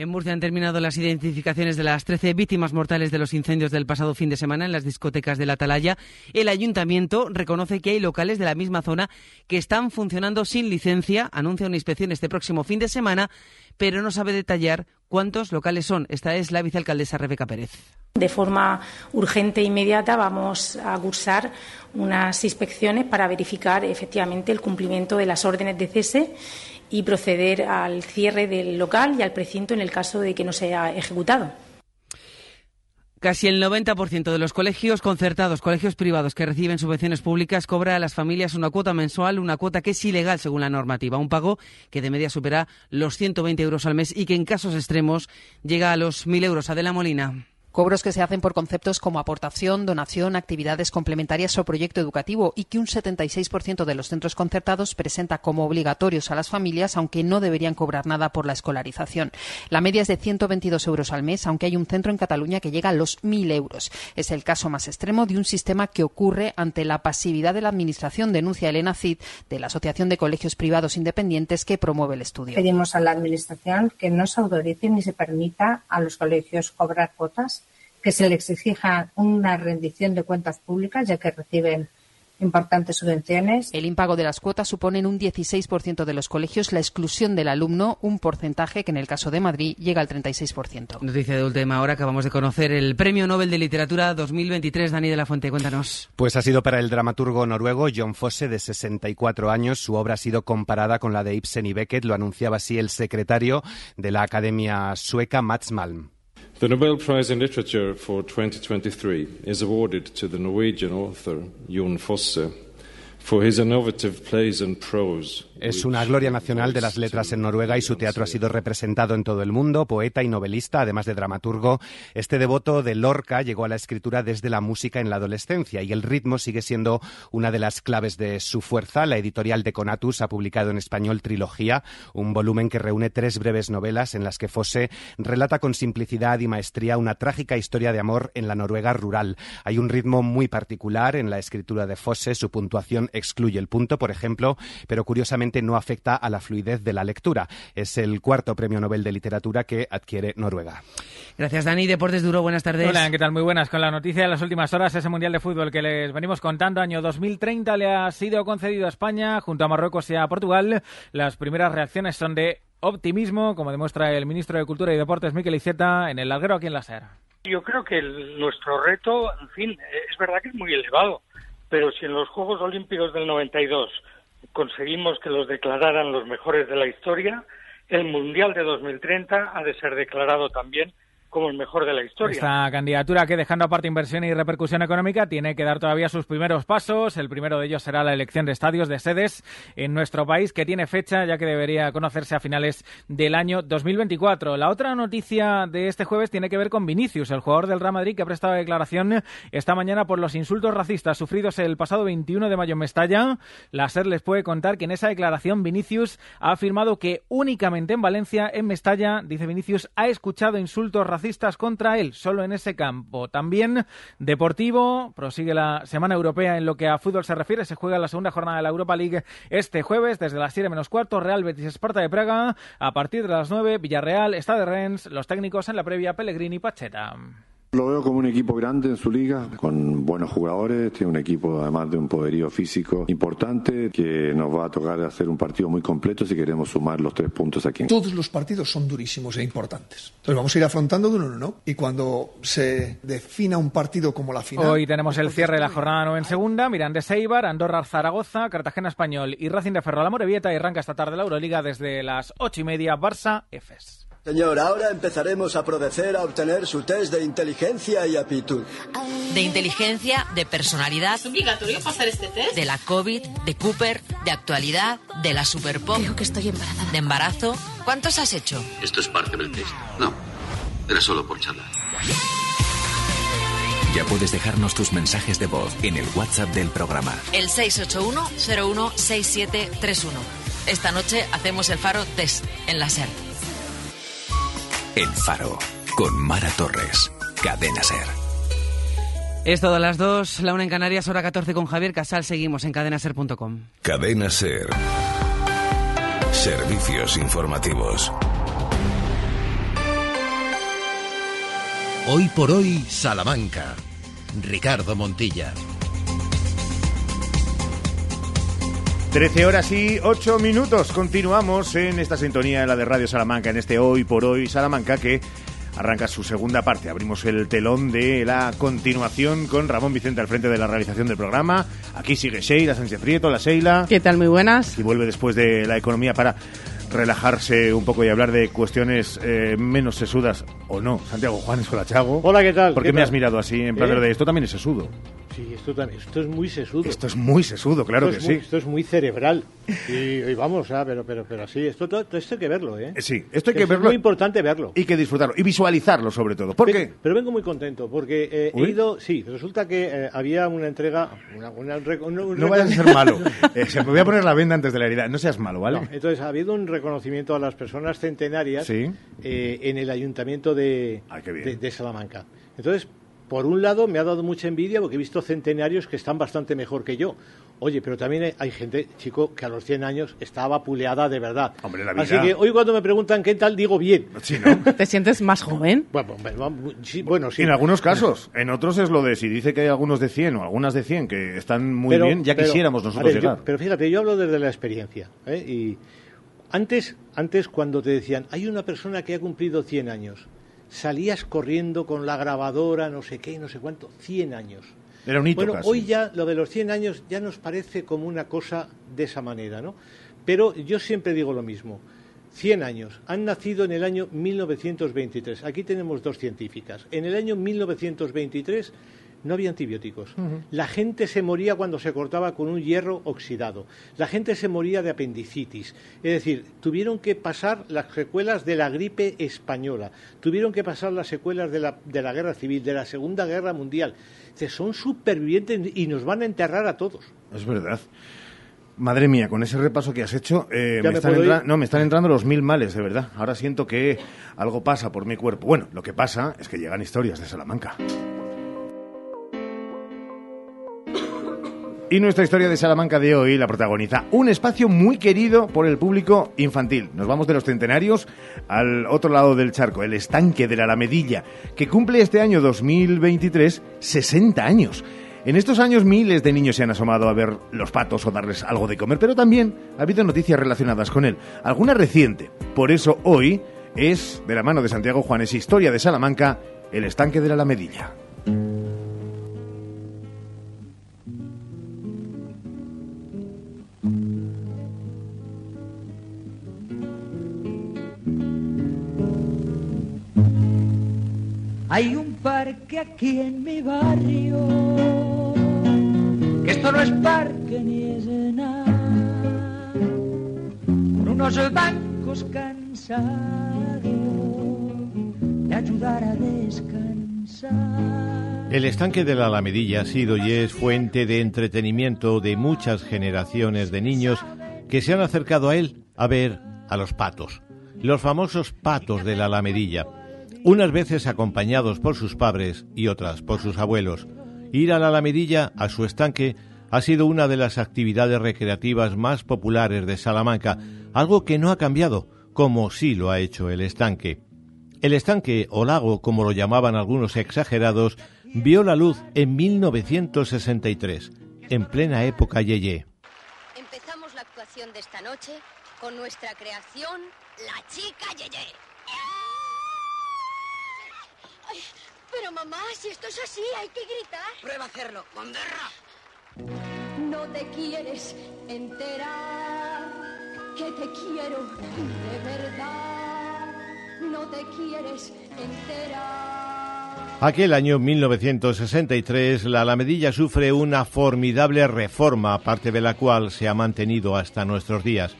En Murcia han terminado las identificaciones de las 13 víctimas mortales de los incendios del pasado fin de semana en las discotecas de la Atalaya. El ayuntamiento reconoce que hay locales de la misma zona que están funcionando sin licencia. Anuncia una inspección este próximo fin de semana, pero no sabe detallar cuántos locales son. Esta es la vicealcaldesa Rebeca Pérez. De forma urgente e inmediata vamos a cursar unas inspecciones para verificar efectivamente el cumplimiento de las órdenes de cese y proceder al cierre del local y al precinto en el caso de que no sea ejecutado. Casi el 90% de los colegios concertados, colegios privados que reciben subvenciones públicas, cobra a las familias una cuota mensual, una cuota que es ilegal según la normativa. Un pago que de media supera los 120 euros al mes y que en casos extremos llega a los 1.000 euros. Adela Molina. Cobros que se hacen por conceptos como aportación, donación, actividades complementarias o proyecto educativo y que un 76% de los centros concertados presenta como obligatorios a las familias, aunque no deberían cobrar nada por la escolarización. La media es de 122 euros al mes, aunque hay un centro en Cataluña que llega a los 1.000 euros. Es el caso más extremo de un sistema que ocurre ante la pasividad de la Administración, denuncia Elena Cid, de la Asociación de Colegios Privados Independientes que promueve el estudio. Pedimos a la Administración que no se autorice ni se permita a los colegios cobrar cuotas que se les exija una rendición de cuentas públicas, ya que reciben importantes subvenciones. El impago de las cuotas supone en un 16% de los colegios la exclusión del alumno, un porcentaje que en el caso de Madrid llega al 36%. Noticia de última hora, acabamos de conocer el Premio Nobel de Literatura 2023. Dani de la Fuente, cuéntanos. Pues ha sido para el dramaturgo noruego John Fosse, de 64 años. Su obra ha sido comparada con la de Ibsen y Beckett, lo anunciaba así el secretario de la Academia Sueca, Mats Malm. The Nobel Prize in Literature for 2023 is awarded to the Norwegian author Jon Fosse for his innovative plays and prose Es una gloria nacional de las letras en Noruega y su teatro ha sido representado en todo el mundo, poeta y novelista, además de dramaturgo. Este devoto de Lorca llegó a la escritura desde la música en la adolescencia y el ritmo sigue siendo una de las claves de su fuerza. La editorial de Conatus ha publicado en español Trilogía, un volumen que reúne tres breves novelas en las que Fosse relata con simplicidad y maestría una trágica historia de amor en la Noruega rural. Hay un ritmo muy particular en la escritura de Fosse, su puntuación excluye el punto, por ejemplo, pero curiosamente no afecta a la fluidez de la lectura. Es el cuarto premio Nobel de Literatura que adquiere Noruega. Gracias, Dani. Deportes Duro, buenas tardes. Hola, ¿qué tal? Muy buenas. Con la noticia de las últimas horas, ese Mundial de Fútbol que les venimos contando, año 2030 le ha sido concedido a España junto a Marruecos y a Portugal. Las primeras reacciones son de optimismo, como demuestra el ministro de Cultura y Deportes, Miquel Iceta, en el larguero aquí en la SER. Yo creo que nuestro reto, en fin, es verdad que es muy elevado, pero si en los Juegos Olímpicos del 92 conseguimos que los declararan los mejores de la historia, el Mundial de 2030 ha de ser declarado también como el mejor de la historia. Esta candidatura que, dejando aparte inversión y repercusión económica, tiene que dar todavía sus primeros pasos. El primero de ellos será la elección de estadios, de sedes en nuestro país, que tiene fecha, ya que debería conocerse a finales del año 2024. La otra noticia de este jueves tiene que ver con Vinicius, el jugador del Real Madrid que ha prestado declaración esta mañana por los insultos racistas sufridos el pasado 21 de mayo en Mestalla. La SER les puede contar que en esa declaración Vinicius ha afirmado que únicamente en Valencia, en Mestalla, dice Vinicius, ha escuchado insultos racistas contra él, solo en ese campo. También Deportivo, prosigue la semana europea en lo que a fútbol se refiere, se juega la segunda jornada de la Europa League este jueves desde las 7 menos cuarto, Real Betis Esparta de Praga, a partir de las 9, Villarreal, Stade Rennes, los técnicos en la previa Pellegrini Pacheta. Lo veo como un equipo grande en su liga, con buenos jugadores, tiene un equipo además de un poderío físico importante, que nos va a tocar hacer un partido muy completo si queremos sumar los tres puntos aquí. Todos los partidos son durísimos e importantes. Entonces vamos a ir afrontando de uno en uno. Y cuando se defina un partido como la final... Hoy tenemos el cierre de la jornada 9 en segunda, Mirandés Eibar, Andorra Zaragoza, Cartagena Español y Racing de Ferrol la Morevieta y arranca esta tarde la Euroliga desde las ocho y media, Barça, Efes. Señor, ahora empezaremos a proceder a obtener su test de inteligencia y aptitud. De inteligencia, de personalidad. ¿Es obligatorio pasar este test? De la COVID, de Cooper, de actualidad, de la Super Pop. Creo que estoy embarazada. De embarazo. ¿Cuántos has hecho? Esto es parte del test. No, era solo por charlar. Ya puedes dejarnos tus mensajes de voz en el WhatsApp del programa. El 681-016731. Esta noche hacemos el Faro Test en la SER. El Faro, con Mara Torres. Cadena Ser. Es todo a las 2, la una en Canarias, hora 14 con Javier Casal. Seguimos en cadenaser.com. Cadena Ser. Servicios informativos. Hoy por hoy, Salamanca. Ricardo Montilla. 13 horas y 8 minutos. Continuamos en esta sintonía, la de Radio Salamanca, en este Hoy por Hoy Salamanca, que arranca su segunda parte. Abrimos el telón de la continuación con Ramón Vicente al frente de la realización del programa. Aquí sigue Sheila Sánchez Prieto, la Sheila. ¿Qué tal? Muy buenas. Y vuelve después de la economía para relajarse un poco y hablar de cuestiones eh, menos sesudas, o no. Santiago Juanes, hola Chago. Hola, ¿qué tal? ¿Por qué, ¿Qué me tal? has mirado así en plan ¿Eh? de esto también es sesudo? Sí, esto, también, esto es muy sesudo. Esto es muy sesudo, claro Esto que es muy- sí. Esto es muy cerebral. Y, y vamos, ah, pero, pero, pero sí, esto, todo, esto hay que verlo, ¿eh? Sí, esto hay que Es verlo muy importante verlo. y que disfrutarlo y visualizarlo sobre todo. ¿Por Pero- qué? Pero vengo muy contento porque eh, he ido, sí, resulta que eh, había una entrega, una, una- un un- No vayas a ser malo. Eh, se me voy a poner la venda antes de la herida. No seas malo, ¿vale? No, entonces ha habido un reconocimiento a las personas centenarias Sí. eh, en el ayuntamiento de, bien. de, de Salamanca. Entonces, por un lado, me ha dado mucha envidia porque he visto centenarios que están bastante mejor que yo. Oye, pero también hay, hay gente, chico, que a los 100 años estaba puleada de verdad. Hombre, la vida. Así que hoy cuando me preguntan qué tal, digo bien. Sí, ¿no? ¿Te sientes más joven? Bueno, bueno, sí, bueno, sí. En algunos casos. En otros es lo de si dice que hay algunos de 100 o algunas de 100 que están muy Pero- bien, ya pero, quisiéramos nosotros ver, yo- llegar. pero fíjate, yo hablo desde la experiencia. ¿eh? Y antes, antes, cuando te decían, hay una persona que ha cumplido 100 años, salías corriendo con la grabadora, no sé qué, no sé cuánto, 100 años. Era un hito Bueno, casi. hoy ya lo de los 100 años ya nos parece como una cosa de esa manera, ¿no? Pero yo siempre digo lo mismo. 100 años. Han nacido en el año 1923. Aquí tenemos dos científicas. En el año 1923 no había antibióticos. La gente se moría cuando se cortaba con un hierro oxidado. La gente se moría de apendicitis. Es decir, tuvieron que pasar las secuelas de la gripe española. Tuvieron que pasar las secuelas de la, de la guerra civil, de la Segunda Guerra Mundial. Dice, Son supervivientes y nos van a enterrar a todos. Es verdad. Madre mía, con ese repaso que has hecho, eh, ¿Ya me, me están entra- no, me están entrando los mil males, de verdad. Ahora siento que algo pasa por mi cuerpo. Bueno, lo que pasa es que llegan historias de Salamanca. Y nuestra historia de Salamanca de hoy la protagoniza un espacio muy querido por el público infantil. Nos vamos de los centenarios al otro lado del charco, el estanque de la Alamedilla, que cumple este año 2023 60 años. En estos años miles de niños se han asomado a ver los patos o darles algo de comer, pero también ha habido noticias relacionadas con él, alguna reciente. Por eso hoy es, de la mano de Santiago Juanes, Historia de Salamanca, el estanque de la Alamedilla. Hay un parque aquí en mi barrio, que esto no es parque ni es nada, con unos bancos cansados de ayudar a descansar. El estanque de la Alamedilla ha sido y es fuente de entretenimiento de muchas generaciones de niños que se han acercado a él a ver a los patos, los famosos patos de la Alamedilla, unas veces acompañados por sus padres y otras por sus abuelos. Ir a la Alamedilla, a su estanque, ha sido una de las actividades recreativas más populares de Salamanca, algo que no ha cambiado, como sí lo ha hecho el estanque. El estanque, o lago, como lo llamaban algunos exagerados, vio la luz en 1963, en plena época Yeye. Empezamos la actuación de esta noche con nuestra creación, La Chica Yeye. Pero mamá, si esto es así, hay que gritar. Prueba a hacerlo, Monderra. No te quieres enterar que te quiero de verdad. No te quieres enterar. Aquel año 1963, la Alamedilla sufre una formidable reforma, parte de la cual se ha mantenido hasta nuestros días.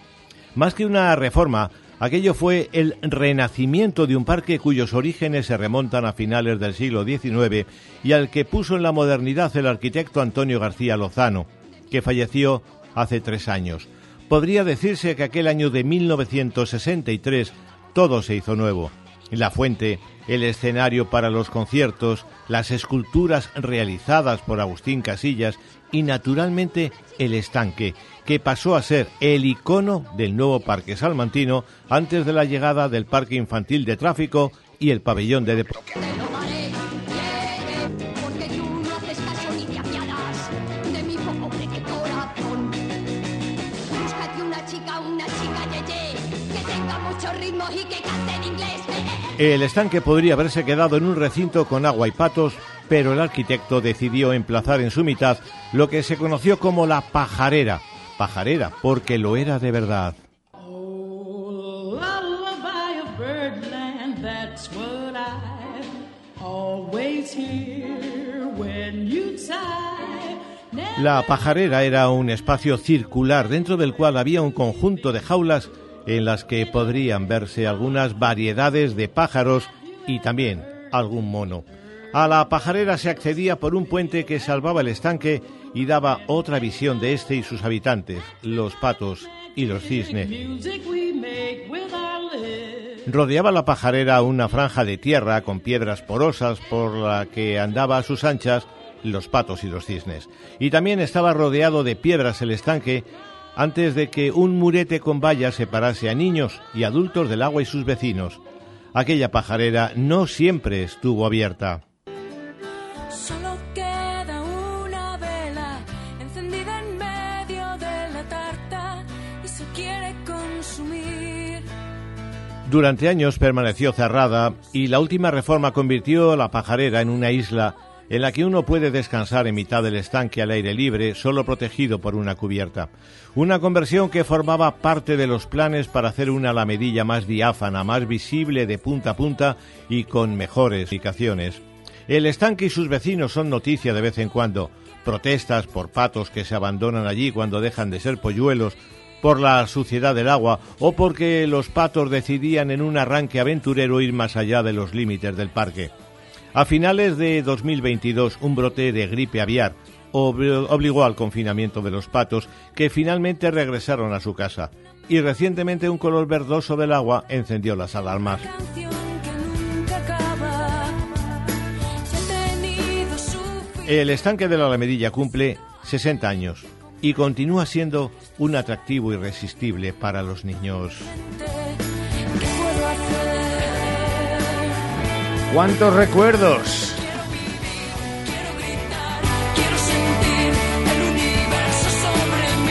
Más que una reforma, aquello fue el renacimiento de un parque cuyos orígenes se remontan a finales del siglo XIX y al que puso en la modernidad el arquitecto Antonio García Lozano, que falleció hace tres años. Podría decirse que aquel año de 1963 todo se hizo nuevo. La fuente, el escenario para los conciertos, las esculturas realizadas por Agustín Casillas y naturalmente el estanque, que pasó a ser el icono del nuevo Parque Salmantino antes de la llegada del Parque Infantil de Tráfico y el Pabellón de Deportes. El estanque podría haberse quedado en un recinto con agua y patos, pero el arquitecto decidió emplazar en su mitad lo que se conoció como la pajarera pajarera, porque lo era de verdad. La pajarera era un espacio circular dentro del cual había un conjunto de jaulas en las que podrían verse algunas variedades de pájaros y también algún mono. A la pajarera se accedía por un puente que salvaba el estanque y daba otra visión de este y sus habitantes, los patos y los cisnes. Rodeaba la pajarera una franja de tierra con piedras porosas por la que andaba a sus anchas los patos y los cisnes. Y también estaba rodeado de piedras el estanque antes de que un murete con vallas separase a niños y adultos del agua y sus vecinos. Aquella pajarera no siempre estuvo abierta. Durante años permaneció cerrada y la última reforma convirtió la pajarera en una isla en la que uno puede descansar en mitad del estanque al aire libre, solo protegido por una cubierta. Una conversión que formaba parte de los planes para hacer una alamedilla más diáfana, más visible de punta a punta y con mejores indicaciones. El estanque y sus vecinos son noticia de vez en cuando. Protestas por patos que se abandonan allí cuando dejan de ser polluelos, por la suciedad del agua o porque los patos decidían en un arranque aventurero ir más allá de los límites del parque. A finales de 2022, un brote de gripe aviar obli- obligó al confinamiento de los patos, que finalmente regresaron a su casa. Y recientemente un color verdoso del agua encendió las alarmas. El estanque de la Alamedilla cumple 60 años y continúa siendo un atractivo irresistible para los niños. ¿Cuántos recuerdos?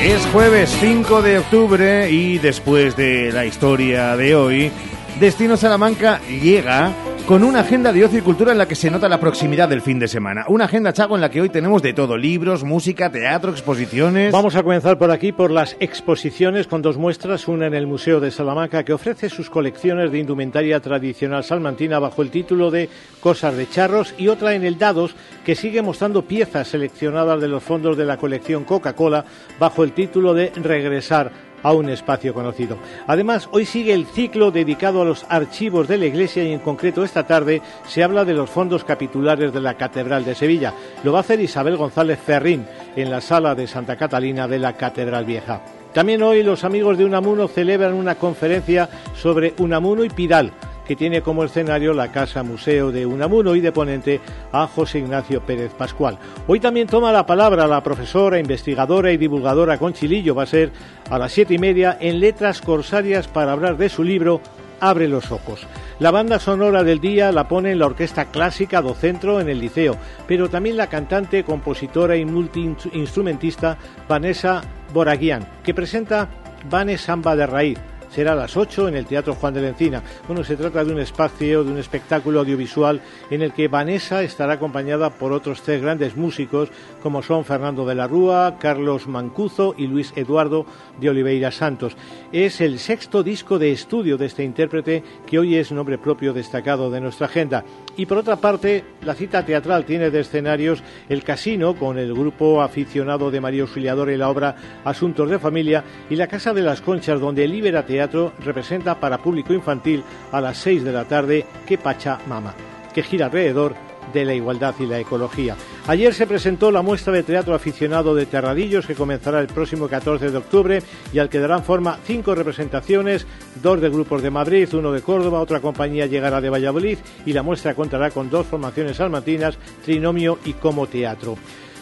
Es jueves 5 de octubre y después de la historia de hoy, Destino Salamanca llega con una agenda de ocio y cultura en la que se nota la proximidad del fin de semana. Una agenda, Chago, en la que hoy tenemos de todo, libros, música, teatro, exposiciones. Vamos a comenzar por aquí por las exposiciones con dos muestras, una en el Museo de Salamanca que ofrece sus colecciones de indumentaria tradicional salmantina bajo el título de Cosas de Charros y otra en el Dados que sigue mostrando piezas seleccionadas de los fondos de la colección Coca-Cola bajo el título de Regresar a un espacio conocido. Además, hoy sigue el ciclo dedicado a los archivos de la Iglesia y en concreto esta tarde se habla de los fondos capitulares de la Catedral de Sevilla. Lo va a hacer Isabel González Ferrín en la sala de Santa Catalina de la Catedral Vieja. También hoy los amigos de Unamuno celebran una conferencia sobre Unamuno y Pidal que tiene como escenario la Casa Museo de Unamuno y de ponente a José Ignacio Pérez Pascual. Hoy también toma la palabra la profesora, investigadora y divulgadora Conchilillo. Va a ser a las siete y media en Letras Corsarias para hablar de su libro Abre los ojos. La banda sonora del día la pone en la Orquesta Clásica do Centro en el Liceo, pero también la cantante, compositora y multiinstrumentista Vanessa Boraguian, que presenta Vanes Samba de Raíz. Será a las 8 en el Teatro Juan de la Encina. Bueno, se trata de un espacio, de un espectáculo audiovisual en el que Vanessa estará acompañada por otros tres grandes músicos como son Fernando de la Rúa, Carlos Mancuzo y Luis Eduardo de Oliveira Santos. Es el sexto disco de estudio de este intérprete que hoy es nombre propio destacado de nuestra agenda. Y por otra parte, la cita teatral tiene de escenarios El Casino con el grupo aficionado de María Auxiliadora y la obra Asuntos de Familia y la Casa de las Conchas donde el Libera Teatro representa para público infantil a las 6 de la tarde Que Pacha Mama, que gira alrededor de la igualdad y la ecología. Ayer se presentó la muestra de teatro aficionado de Terradillos que comenzará el próximo 14 de octubre y al que darán forma cinco representaciones, dos de grupos de Madrid, uno de Córdoba, otra compañía llegará de Valladolid y la muestra contará con dos formaciones salmantinas, Trinomio y Como Teatro.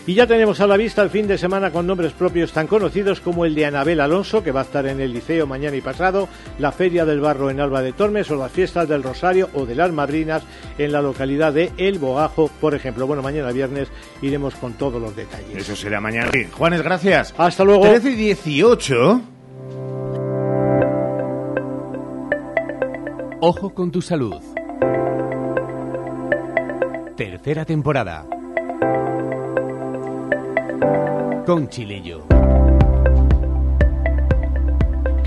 Y ya tenemos a la vista el fin de semana con nombres propios tan conocidos como el de Anabel Alonso, que va a estar en el Liceo mañana y pasado, la Feria del Barro en Alba de Tormes o las fiestas del Rosario o de las Madrinas en la localidad de El Boajo, por ejemplo. Bueno, mañana viernes iremos con todos los detalles. Eso será mañana. Sí. Juanes, gracias. Hasta luego. 13 y 18. Ojo con tu salud. Tercera temporada. Con Chilillo.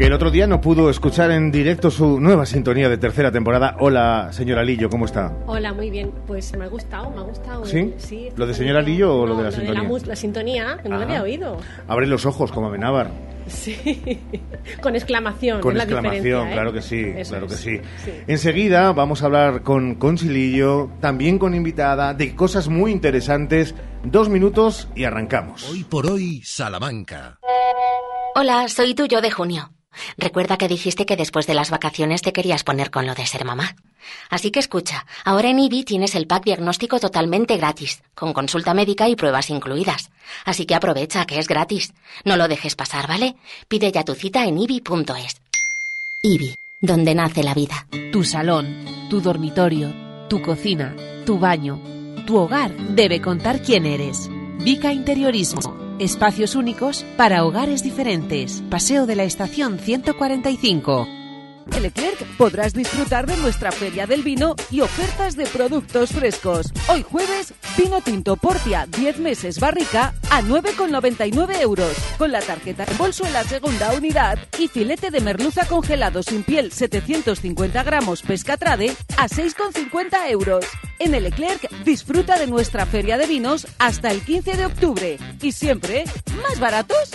Que el otro día no pudo escuchar en directo su nueva sintonía de tercera temporada. Hola, señora Lillo, ¿cómo está? Hola, muy bien. Pues me ha gustado, me ha gustado. ¿Sí? ¿Lo de señora Lillo o lo de la sintonía? la, sintonía, que no la Ah. había oído. Abre los ojos como Amenábar. Sí. Con exclamación. Con es exclamación, ¿eh? claro que sí, Eso claro que sí. Sí. Enseguida vamos a hablar con Consilillo, también con invitada, de cosas muy interesantes. Dos minutos y arrancamos. Hoy por hoy, Salamanca. Hola, soy tu yo de junio. Recuerda que dijiste que después de las vacaciones te querías poner con lo de ser mamá. Así que escucha, ahora en IBI tienes el pack diagnóstico totalmente gratis, con consulta médica y pruebas incluidas. Así que aprovecha que es gratis. No lo dejes pasar, ¿vale? Pide ya tu cita en ibi.es. IBI, donde nace la vida. Tu salón, tu dormitorio, tu cocina, tu baño, tu hogar debe contar quién eres. Vica Interiorismo. Espacios únicos para hogares diferentes. Paseo de la Estación 145. En Leclerc podrás disfrutar de nuestra feria del vino y ofertas de productos frescos. Hoy jueves, vino tinto Portia 10 meses barrica a 9,99 euros, con la tarjeta de bolso en la segunda unidad y filete de merluza congelado sin piel 750 gramos pescatrade a 6,50 euros. En el Leclerc disfruta de nuestra feria de vinos hasta el 15 de octubre y siempre más baratos.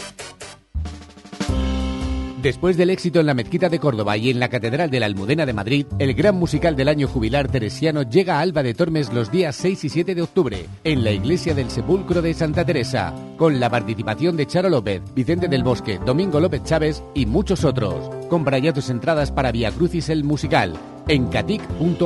Después del éxito en la Mezquita de Córdoba y en la Catedral de la Almudena de Madrid, el gran musical del año jubilar teresiano llega a Alba de Tormes los días 6 y 7 de octubre, en la Iglesia del Sepulcro de Santa Teresa, con la participación de Charo López, Vicente del Bosque, Domingo López Chávez y muchos otros. Compra ya tus entradas para Via Crucis el musical en catic.org.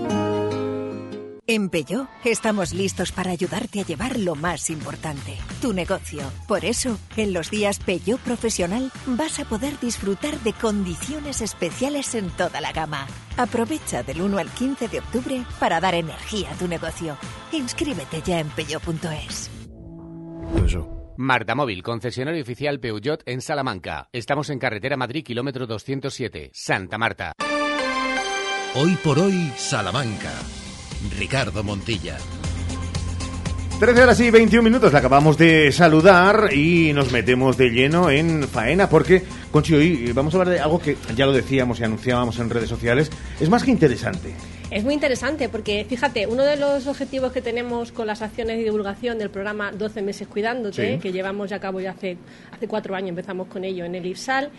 En Peugeot estamos listos para ayudarte a llevar lo más importante, tu negocio. Por eso, en los días Peugeot Profesional vas a poder disfrutar de condiciones especiales en toda la gama. Aprovecha del 1 al 15 de octubre para dar energía a tu negocio. Inscríbete ya en peugeot.es. Marta Móvil, concesionario oficial Peugeot en Salamanca. Estamos en carretera Madrid, kilómetro 207, Santa Marta. Hoy por hoy, Salamanca. Ricardo Montilla. 13 horas y 21 minutos, la acabamos de saludar y nos metemos de lleno en faena porque, Conchi, hoy vamos a hablar de algo que ya lo decíamos y anunciábamos en redes sociales, es más que interesante. Es muy interesante porque, fíjate, uno de los objetivos que tenemos con las acciones de divulgación del programa 12 meses cuidándote, Sí. que llevamos ya a cabo ya hace, hace cuatro años, empezamos con ello en el IFSAL,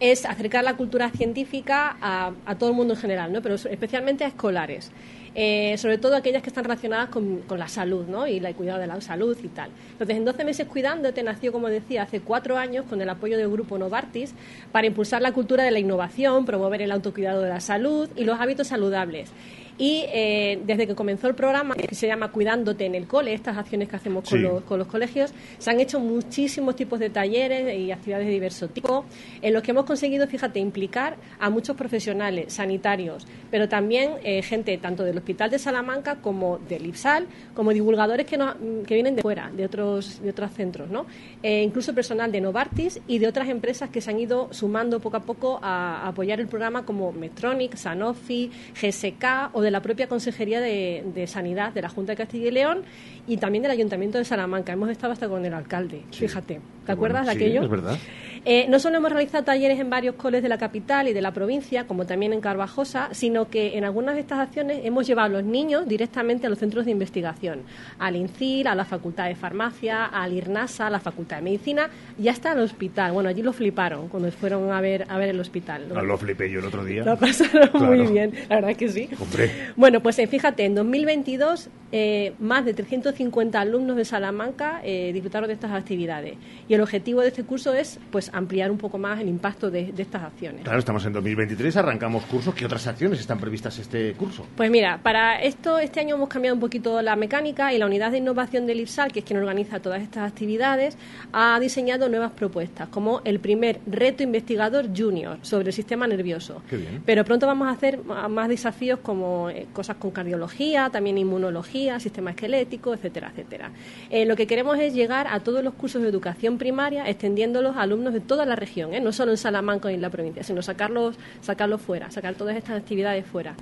es acercar la cultura científica a, a todo el mundo en general, ¿no? pero especialmente a escolares. Eh, sobre todo aquellas que están relacionadas con, la salud ¿no? y el cuidado de la salud y tal. Entonces, en 12 meses cuidándote nació, como decía, hace cuatro años con el apoyo del grupo Novartis para impulsar la cultura de la innovación, promover el autocuidado de la salud y los hábitos saludables. Y eh, desde que comenzó el programa, que se llama Cuidándote en el cole, estas acciones que hacemos con, Sí. los, con los colegios, se han hecho muchísimos tipos de talleres y actividades de diverso tipo, en los que hemos conseguido, fíjate, implicar a muchos profesionales sanitarios, pero también eh, gente tanto del Hospital de Salamanca como del IPSAL, como divulgadores que, no- que vienen de fuera, de otros, de otros centros, ¿no? Eh, incluso personal de Novartis y de otras empresas que se han ido sumando poco a poco a, apoyar el programa como Medtronic, Sanofi, GSK o de la propia Consejería de, de Sanidad de la Junta de Castilla y León y también del Ayuntamiento de Salamanca. Hemos estado hasta con el alcalde, fíjate. ¿Te acuerdas de Sí, aquello? es verdad. Eh, no solo hemos realizado talleres en varios coles de la capital y de la provincia, como también en Carvajosa, sino que en algunas de estas acciones hemos llevado a los niños directamente a los centros de investigación, al INCIL, a la Facultad de Farmacia, al IRNASA, a la Facultad de Medicina y hasta al hospital. Bueno, allí lo fliparon cuando fueron a ver, a ver el hospital. Ah, lo flipé yo el otro día. Lo pasaron muy bien, la verdad que sí. Hombre. Bueno, pues eh, fíjate, en 2022 eh, más de 350 alumnos de Salamanca disfrutaron de estas actividades. Y el objetivo de este curso es pues ampliar un poco más el impacto de, de estas acciones. Claro, estamos en 2023, arrancamos cursos. ¿Qué otras acciones están previstas este curso? Pues mira, para esto este año hemos cambiado un poquito la mecánica y la unidad de innovación del IPSAL, que es quien organiza todas estas actividades, ha diseñado nuevas propuestas, como el primer reto investigador junior sobre el sistema nervioso. Qué bien. Pero pronto vamos a hacer más desafíos como eh, cosas con cardiología, también inmunología, sistema esquelético, etcétera, etcétera. Eh, lo que queremos es llegar a todos los cursos de educación primaria, extendiéndolos a alumnos de toda la región, ¿eh? no solo en Salamanca y en la provincia, sino sacarlos, sacarlos fuera, sacar todas estas actividades fuera.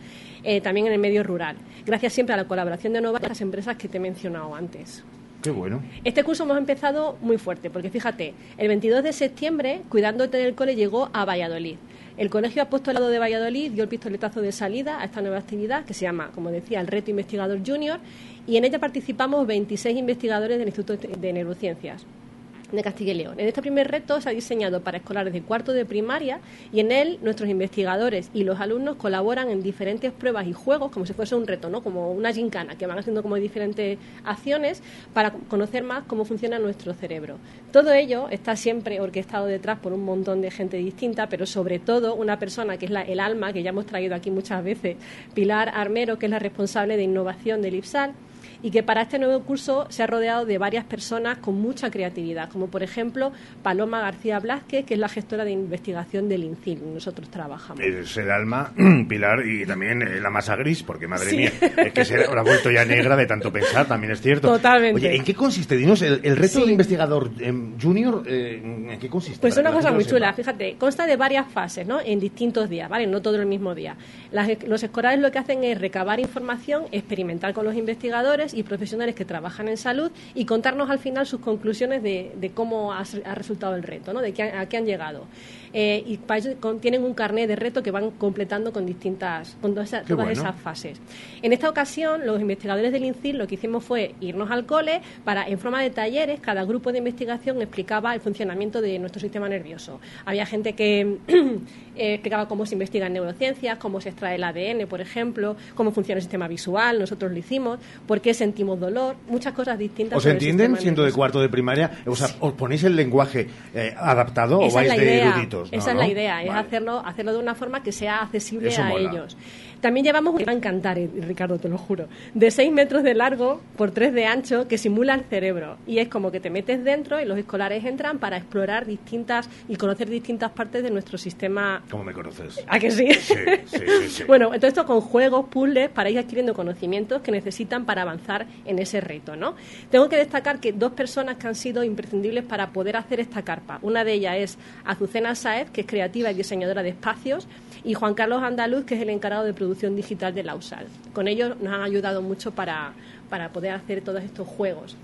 Eh, también en el medio rural, gracias siempre a la colaboración de nuevas las empresas que te he mencionado antes. Qué bueno. Este curso hemos empezado muy fuerte, porque fíjate, el 22 de septiembre, Cuidándote del Cole llegó a Valladolid. El Colegio Apostolado de Valladolid dio el pistoletazo de salida a esta nueva actividad que se llama, como decía, el Reto Investigador Junior, y en ella participamos 26 investigadores del Instituto de Neurociencias de Castilla y León. En este primer reto se ha diseñado para escolares de cuarto de primaria y en él nuestros investigadores y los alumnos colaboran en diferentes pruebas y juegos como si fuese un reto, ¿no? como una gincana, que van haciendo como diferentes acciones para conocer más cómo funciona nuestro cerebro. Todo ello está siempre orquestado detrás por un montón de gente distinta, pero sobre todo una persona que es la- el alma, que ya hemos traído aquí muchas veces, Pilar Armero, que es la responsable de innovación del IPSAL, y que para este nuevo curso se ha rodeado de varias personas con mucha creatividad, como por ejemplo Paloma García Blázquez, que es la gestora de investigación del INCIL, nosotros trabajamos. Es el alma, Pilar, y también eh, la masa gris, porque madre Sí. mía, es que se habrá vuelto ya negra de tanto pensar, también es cierto. Totalmente. Oye, ¿en qué consiste? Dinos, el, el reto Sí. del investigador em, junior, eh, ¿en qué consiste? Pues una la cosa muy chula, sepa. fíjate, consta de varias fases, ¿no? En distintos días, ¿vale? No todo el mismo día. Las- los escolares lo que hacen es recabar información, experimentar con los investigadores y profesionales que trabajan en salud y contarnos al final sus conclusiones de, cómo ha, ha resultado el reto, ¿no? De qué, a qué han llegado. Eh, y para tienen un carnet de reto que van completando con distintas, con todas, esas- todas bueno. esas fases. En esta ocasión, los investigadores del INCIL lo que hicimos fue irnos al cole para, en forma de talleres, cada grupo de investigación explicaba el funcionamiento de nuestro sistema nervioso. Había gente que eh, explicaba cómo se investiga en neurociencias, cómo se extrae el ADN, por ejemplo, cómo funciona el sistema visual, nosotros lo hicimos, por qué sentimos dolor, muchas cosas distintas. ¿Os entienden siendo de cuarto de primaria? O sea, ¿os ponéis el lenguaje eh, adaptado Esa o vais de eruditos? Esa es la idea, es Vale. hacerlo, hacerlo de una forma que sea accesible Eso a mola. ellos. También llevamos un va a encantar, eh, Ricardo, te lo juro, de 6 metros de largo por 3 de ancho que simula el cerebro. Y es como que te metes dentro y los escolares entran para explorar distintas y conocer distintas partes de nuestro sistema. ¿Cómo me conoces? ¿A que sí? Sí, sí, sí, sí. Bueno, todo esto con juegos, puzzles, para ir adquiriendo conocimientos que necesitan para avanzar en ese reto, ¿no? Tengo que destacar que dos personas que han sido imprescindibles para poder hacer esta carpa. Una de ellas es Azucena Saez, que es creativa y diseñadora de espacios, y Juan Carlos Andaluz, que es el encargado de producción digital de la USAL. Con ellos nos han ayudado mucho para, para poder hacer todos estos juegos.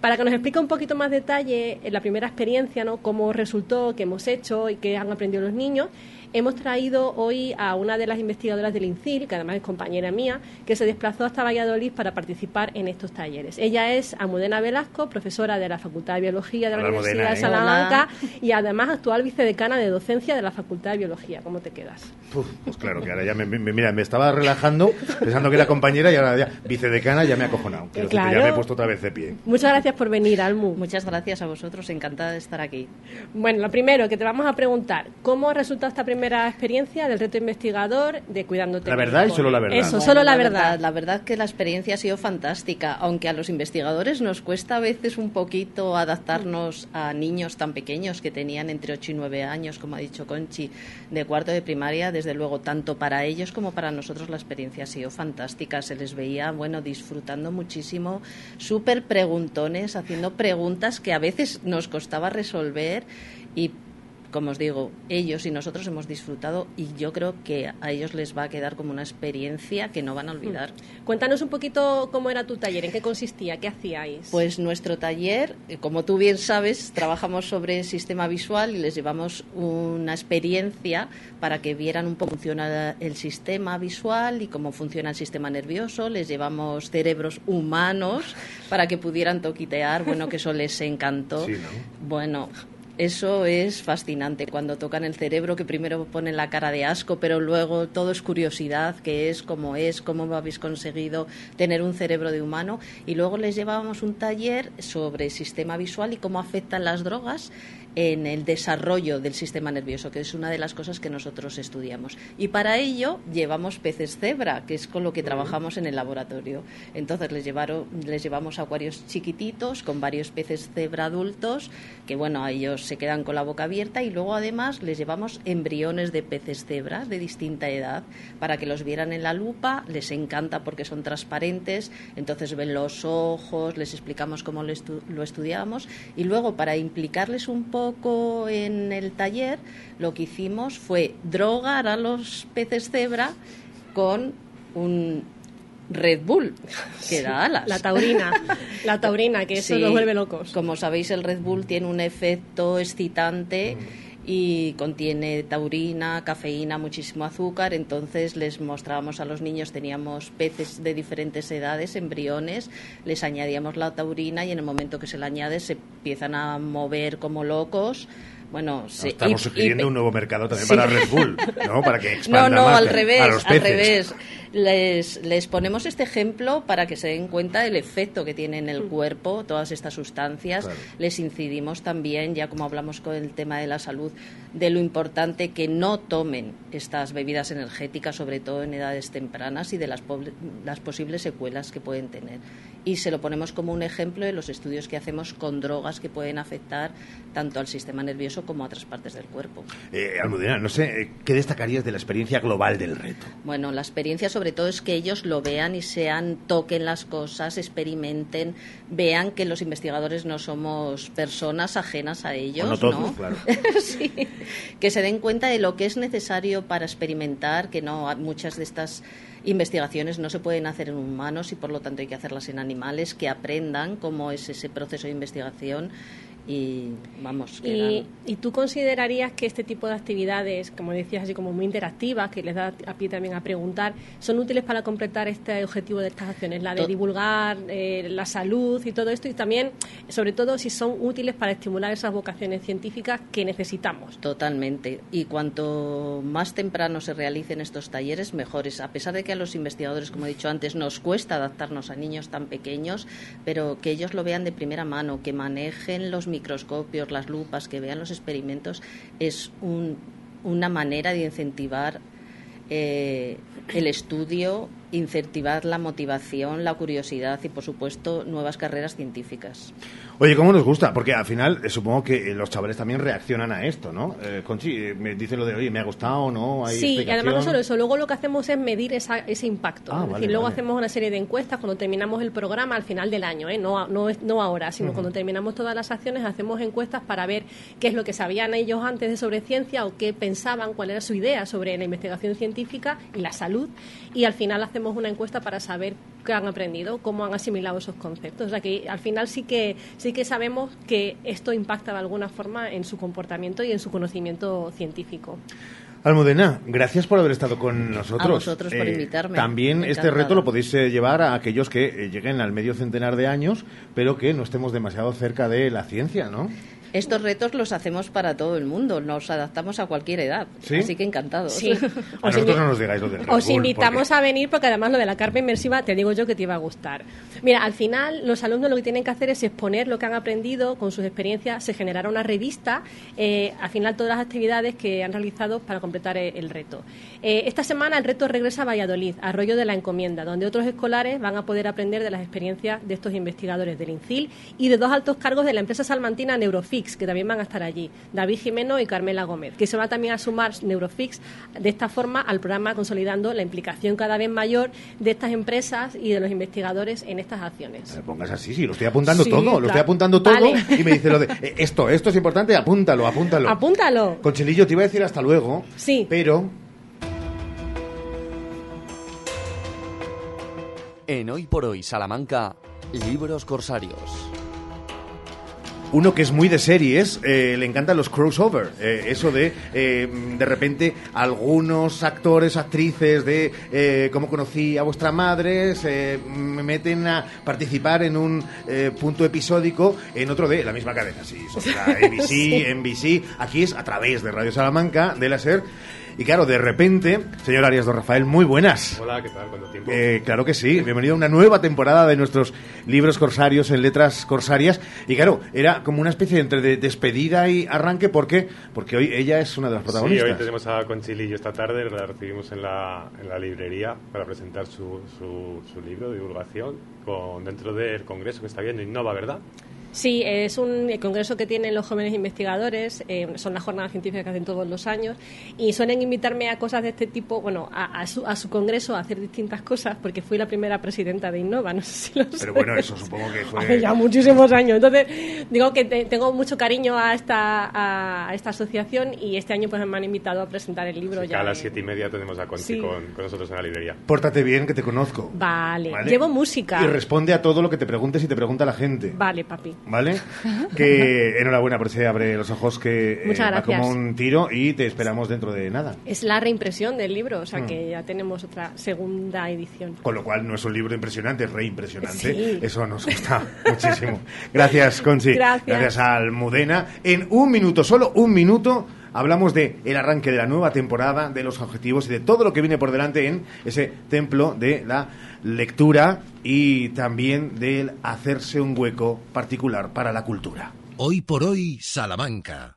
Para que nos explique un poquito más detalle la primera experiencia, ¿no? cómo resultó, qué hemos hecho y qué han aprendido los niños, hemos traído hoy a una de las investigadoras del INCIL, que además es compañera mía, que se desplazó hasta Valladolid para participar en estos talleres. Ella es Amudena Velasco, profesora de la Facultad de Biología de la Hola, Universidad de ¿eh? Salamanca y además actual vicedecana de docencia de la Facultad de Biología. ¿Cómo te quedas? Uf, pues claro, que ahora ya me, me- mira, me estaba relajando pensando que era compañera y ahora ya vicedecana ya me ha acojonado. Quiero decir que Claro. ya me he puesto otra vez de pie. Muchas gracias por venir, Almu. Muchas gracias a vosotros, encantada de estar aquí. Bueno, lo primero que te vamos a preguntar, ¿cómo ha resultado esta primera experiencia del reto investigador de Cuidándote? La verdad y solo la verdad. Eso, Bueno, solo la, verdad. La verdad que la experiencia ha sido fantástica, aunque a los investigadores nos cuesta a veces un poquito adaptarnos a niños tan pequeños que tenían entre 8 y 9 años, como ha dicho Conchi, de cuarto de primaria, desde luego tanto para ellos como para nosotros la experiencia ha sido fantástica. Se les veía, bueno, disfrutando muchísimo, súper preguntones, haciendo preguntas que a veces nos costaba resolver y como os digo, ellos y nosotros hemos disfrutado y yo creo que a ellos les va a quedar como una experiencia que no van a olvidar. Cuéntanos un poquito cómo era tu taller, en qué consistía, qué hacíais. Pues nuestro taller, eh, como tú bien sabes, trabajamos sobre sistema visual y les llevamos una experiencia para que vieran un poco cómo funciona el sistema visual y cómo funciona el sistema nervioso. Les llevamos cerebros humanos para que pudieran toquitear, bueno, que eso les encantó. Sí, ¿no? Bueno, Eso es fascinante cuando tocan el cerebro, que primero ponen la cara de asco, pero luego todo es curiosidad, qué es, cómo es, cómo habéis conseguido tener un cerebro de humano. Y luego les llevábamos un taller sobre sistema visual y cómo afectan las drogas en el desarrollo del sistema nervioso, que es una de las cosas que nosotros estudiamos. Y para ello llevamos peces cebra, que es con lo que trabajamos en el laboratorio. Entonces les, llevaron, les llevamos acuarios chiquititos con varios peces cebra adultos, que bueno, ellos se quedan con la boca abierta y luego además les llevamos embriones de peces cebra de distinta edad para que los vieran en la lupa, les encanta porque son transparentes, entonces ven los ojos, les explicamos cómo lo, estu lo estudiamos y luego para implicarles un poco poco en el taller, lo que hicimos fue drogar a los peces cebra con un Red Bull, que da alas. La taurina, la taurina, que eso Sí. los vuelve locos. Como sabéis, el Red Bull tiene un efecto excitante y contiene taurina, cafeína, muchísimo azúcar. Entonces les mostrábamos a los niños, teníamos peces de diferentes edades, embriones, les añadíamos la taurina y en el momento que se la añade se empiezan a mover como locos. Bueno, Estamos y- sugiriendo y- un nuevo mercado también Sí. para Red Bull, ¿no? Para que no, expanda no, más al a revés, al revés. Les, les ponemos este ejemplo para que se den cuenta del efecto que tiene en el cuerpo todas estas sustancias. Claro. Les incidimos también, ya como hablamos con el tema de la salud, de lo importante que no tomen estas bebidas energéticas, sobre todo en edades tempranas, y de las, las posibles secuelas que pueden tener. Y se lo ponemos como un ejemplo en los estudios que hacemos con drogas que pueden afectar tanto al sistema nervioso como a otras partes del cuerpo. Eh, Almudena, no sé, ¿qué destacarías de la experiencia global del reto? Bueno, la experiencia sobre todo es que ellos lo vean y sean, toquen las cosas, experimenten, vean que los investigadores no somos personas ajenas a ellos. no todos, claro. Sí. Que se den cuenta de lo que es necesario para experimentar, que no muchas de estas investigaciones no se pueden hacer en humanos y por lo tanto hay que hacerlas en animales, que aprendan cómo es ese proceso de investigación y vamos, que Y, y tú considerarías que este tipo de actividades, como decías, así como muy interactivas, que les da a pie también a preguntar, son útiles para completar este objetivo de estas acciones, la de To- divulgar eh, la salud y todo esto, y también, sobre todo, si son útiles para estimular esas vocaciones científicas que necesitamos. Totalmente. Y cuanto más temprano se realicen estos talleres, mejores. A pesar de que a los investigadores, como he dicho antes, nos cuesta adaptarnos a niños tan pequeños, pero que ellos lo vean de primera mano, que manejen los microscopios, las lupas, que vean los experimentos, es un- una manera de incentivar eh, el estudio, incentivar la motivación, la curiosidad y, por supuesto, nuevas carreras científicas. Oye, ¿cómo nos gusta? Porque al final eh, supongo que eh, los chavales también reaccionan a esto, ¿no? Eh, Conchi, eh, me dice lo de, oye, me ha gustado, ¿no? Hay Sí, y además no solo eso, luego lo que hacemos es medir esa- ese impacto. Ah, es vale, decir, luego vale. hacemos una serie de encuestas cuando terminamos el programa al final del año, ¿eh? no, no, es- no ahora, sino cuando terminamos todas las acciones hacemos encuestas para ver qué es lo que sabían ellos antes de sobre ciencia o qué pensaban, cuál era su idea sobre la investigación científica y la salud. Y al final hacemos una encuesta para saber qué han aprendido, cómo han asimilado esos conceptos. O sea que al final sí que, sí que sabemos que esto impacta de alguna forma en su comportamiento y en su conocimiento científico. Almudena, gracias por haber estado con nosotros. A vosotros por invitarme. También este reto lo podéis eh, llevar a aquellos que eh, lleguen al medio centenar de años, pero que no estemos demasiado cerca de la ciencia, ¿no? Estos retos los hacemos para todo el mundo, nos adaptamos a cualquier edad, ¿Sí? así que encantados. Sí. A nosotros no nos digáis lo del Red Os Bull, invitamos a venir porque además lo de la carpa inmersiva te digo yo que te iba a gustar. Mira, al final los alumnos lo que tienen que hacer es exponer lo que han aprendido con sus experiencias, se generará una revista, eh, al final todas las actividades que han realizado para completar eh, el reto. Eh, esta semana el reto regresa a Valladolid, a Arroyo de la Encomienda, donde otros escolares van a poder aprender de las experiencias de estos investigadores del INCIL y de dos altos cargos de la empresa salmantina Neurofix, que también van a estar allí, David Jimeno y Carmela Gómez, que se va también a sumar Neurofix de esta forma al programa consolidando la implicación cada vez mayor de estas empresas y de los investigadores en estas acciones. Me pongas así, sí, lo estoy apuntando Sí, todo, lo estoy apuntando todo Vale. y me dice lo de, eh, esto, esto es importante, apúntalo, apúntalo. Apúntalo. Conchelillo, te iba a decir hasta luego, Sí. pero En Hoy por Hoy Salamanca, Libros Corsarios. Uno que es muy de series, eh, le encantan los crossover. eh, eso de, eh, de repente, algunos actores, actrices de eh, cómo conocí a vuestra madre se me meten a participar en un eh, punto episódico en otro de la misma cadena. Sí, ABC, Sí. NBC. Aquí es a través de Radio Salamanca, de la SER. Y claro, de repente, señor Arias Don Rafael, muy buenas. Hola, ¿qué tal? ¿Cuánto tiempo? Eh, claro que sí, bienvenido a una nueva temporada de nuestros libros corsarios en letras corsarias. Y claro, era como una especie entre de despedida y arranque, ¿por qué? Porque hoy ella es una de las Sí, protagonistas. hoy tenemos a Conchilillo esta tarde, la recibimos en la, en la librería para presentar su, su, su libro de divulgación con, dentro del congreso que está viendo Innova, ¿verdad? Sí, es un congreso que tienen los jóvenes investigadores, eh, son las jornadas científicas que hacen todos los años y suelen invitarme a cosas de este tipo, bueno, a, a su, a su congreso a hacer distintas cosas porque fui la primera presidenta de Innova, no sé si lo Pero bueno, eso supongo que fue... Hace ya muchísimos años. Entonces, digo que te- tengo mucho cariño a esta, a, a esta asociación y este año pues me han invitado a presentar el libro ya. a las de- siete y media tenemos a Conchi Sí. con, con nosotros en la librería. Pórtate bien, que te conozco. Vale. Vale. llevo música. Y responde a todo lo que te preguntes y te pregunta la gente. Vale, papi. ¿Vale? Que enhorabuena por ese abre los ojos que eh, va como gracias. un tiro y te esperamos dentro de nada. Es la reimpresión del libro, o sea Mm. que ya tenemos otra segunda edición. Con lo cual no es un libro impresionante, es re impresionante. Sí. Eso nos gusta muchísimo. Gracias, Conchi. Gracias. a Almudena. En un minuto, solo un minuto, hablamos de el arranque de la nueva temporada, de los objetivos y de todo lo que viene por delante en ese templo de la lectura y también del hacerse un hueco particular para la cultura. Hoy por hoy, Salamanca.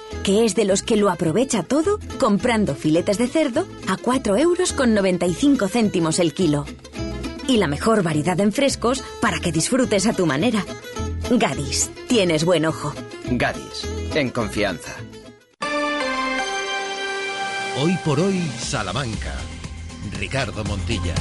que es de los que lo aprovecha todo comprando filetes de cerdo a 4 euros con 95 céntimos el kilo. Y la mejor variedad en frescos para que disfrutes a tu manera. Gadis, tienes buen ojo. Gadis, en confianza. Hoy por hoy, Salamanca. Ricardo Montilla.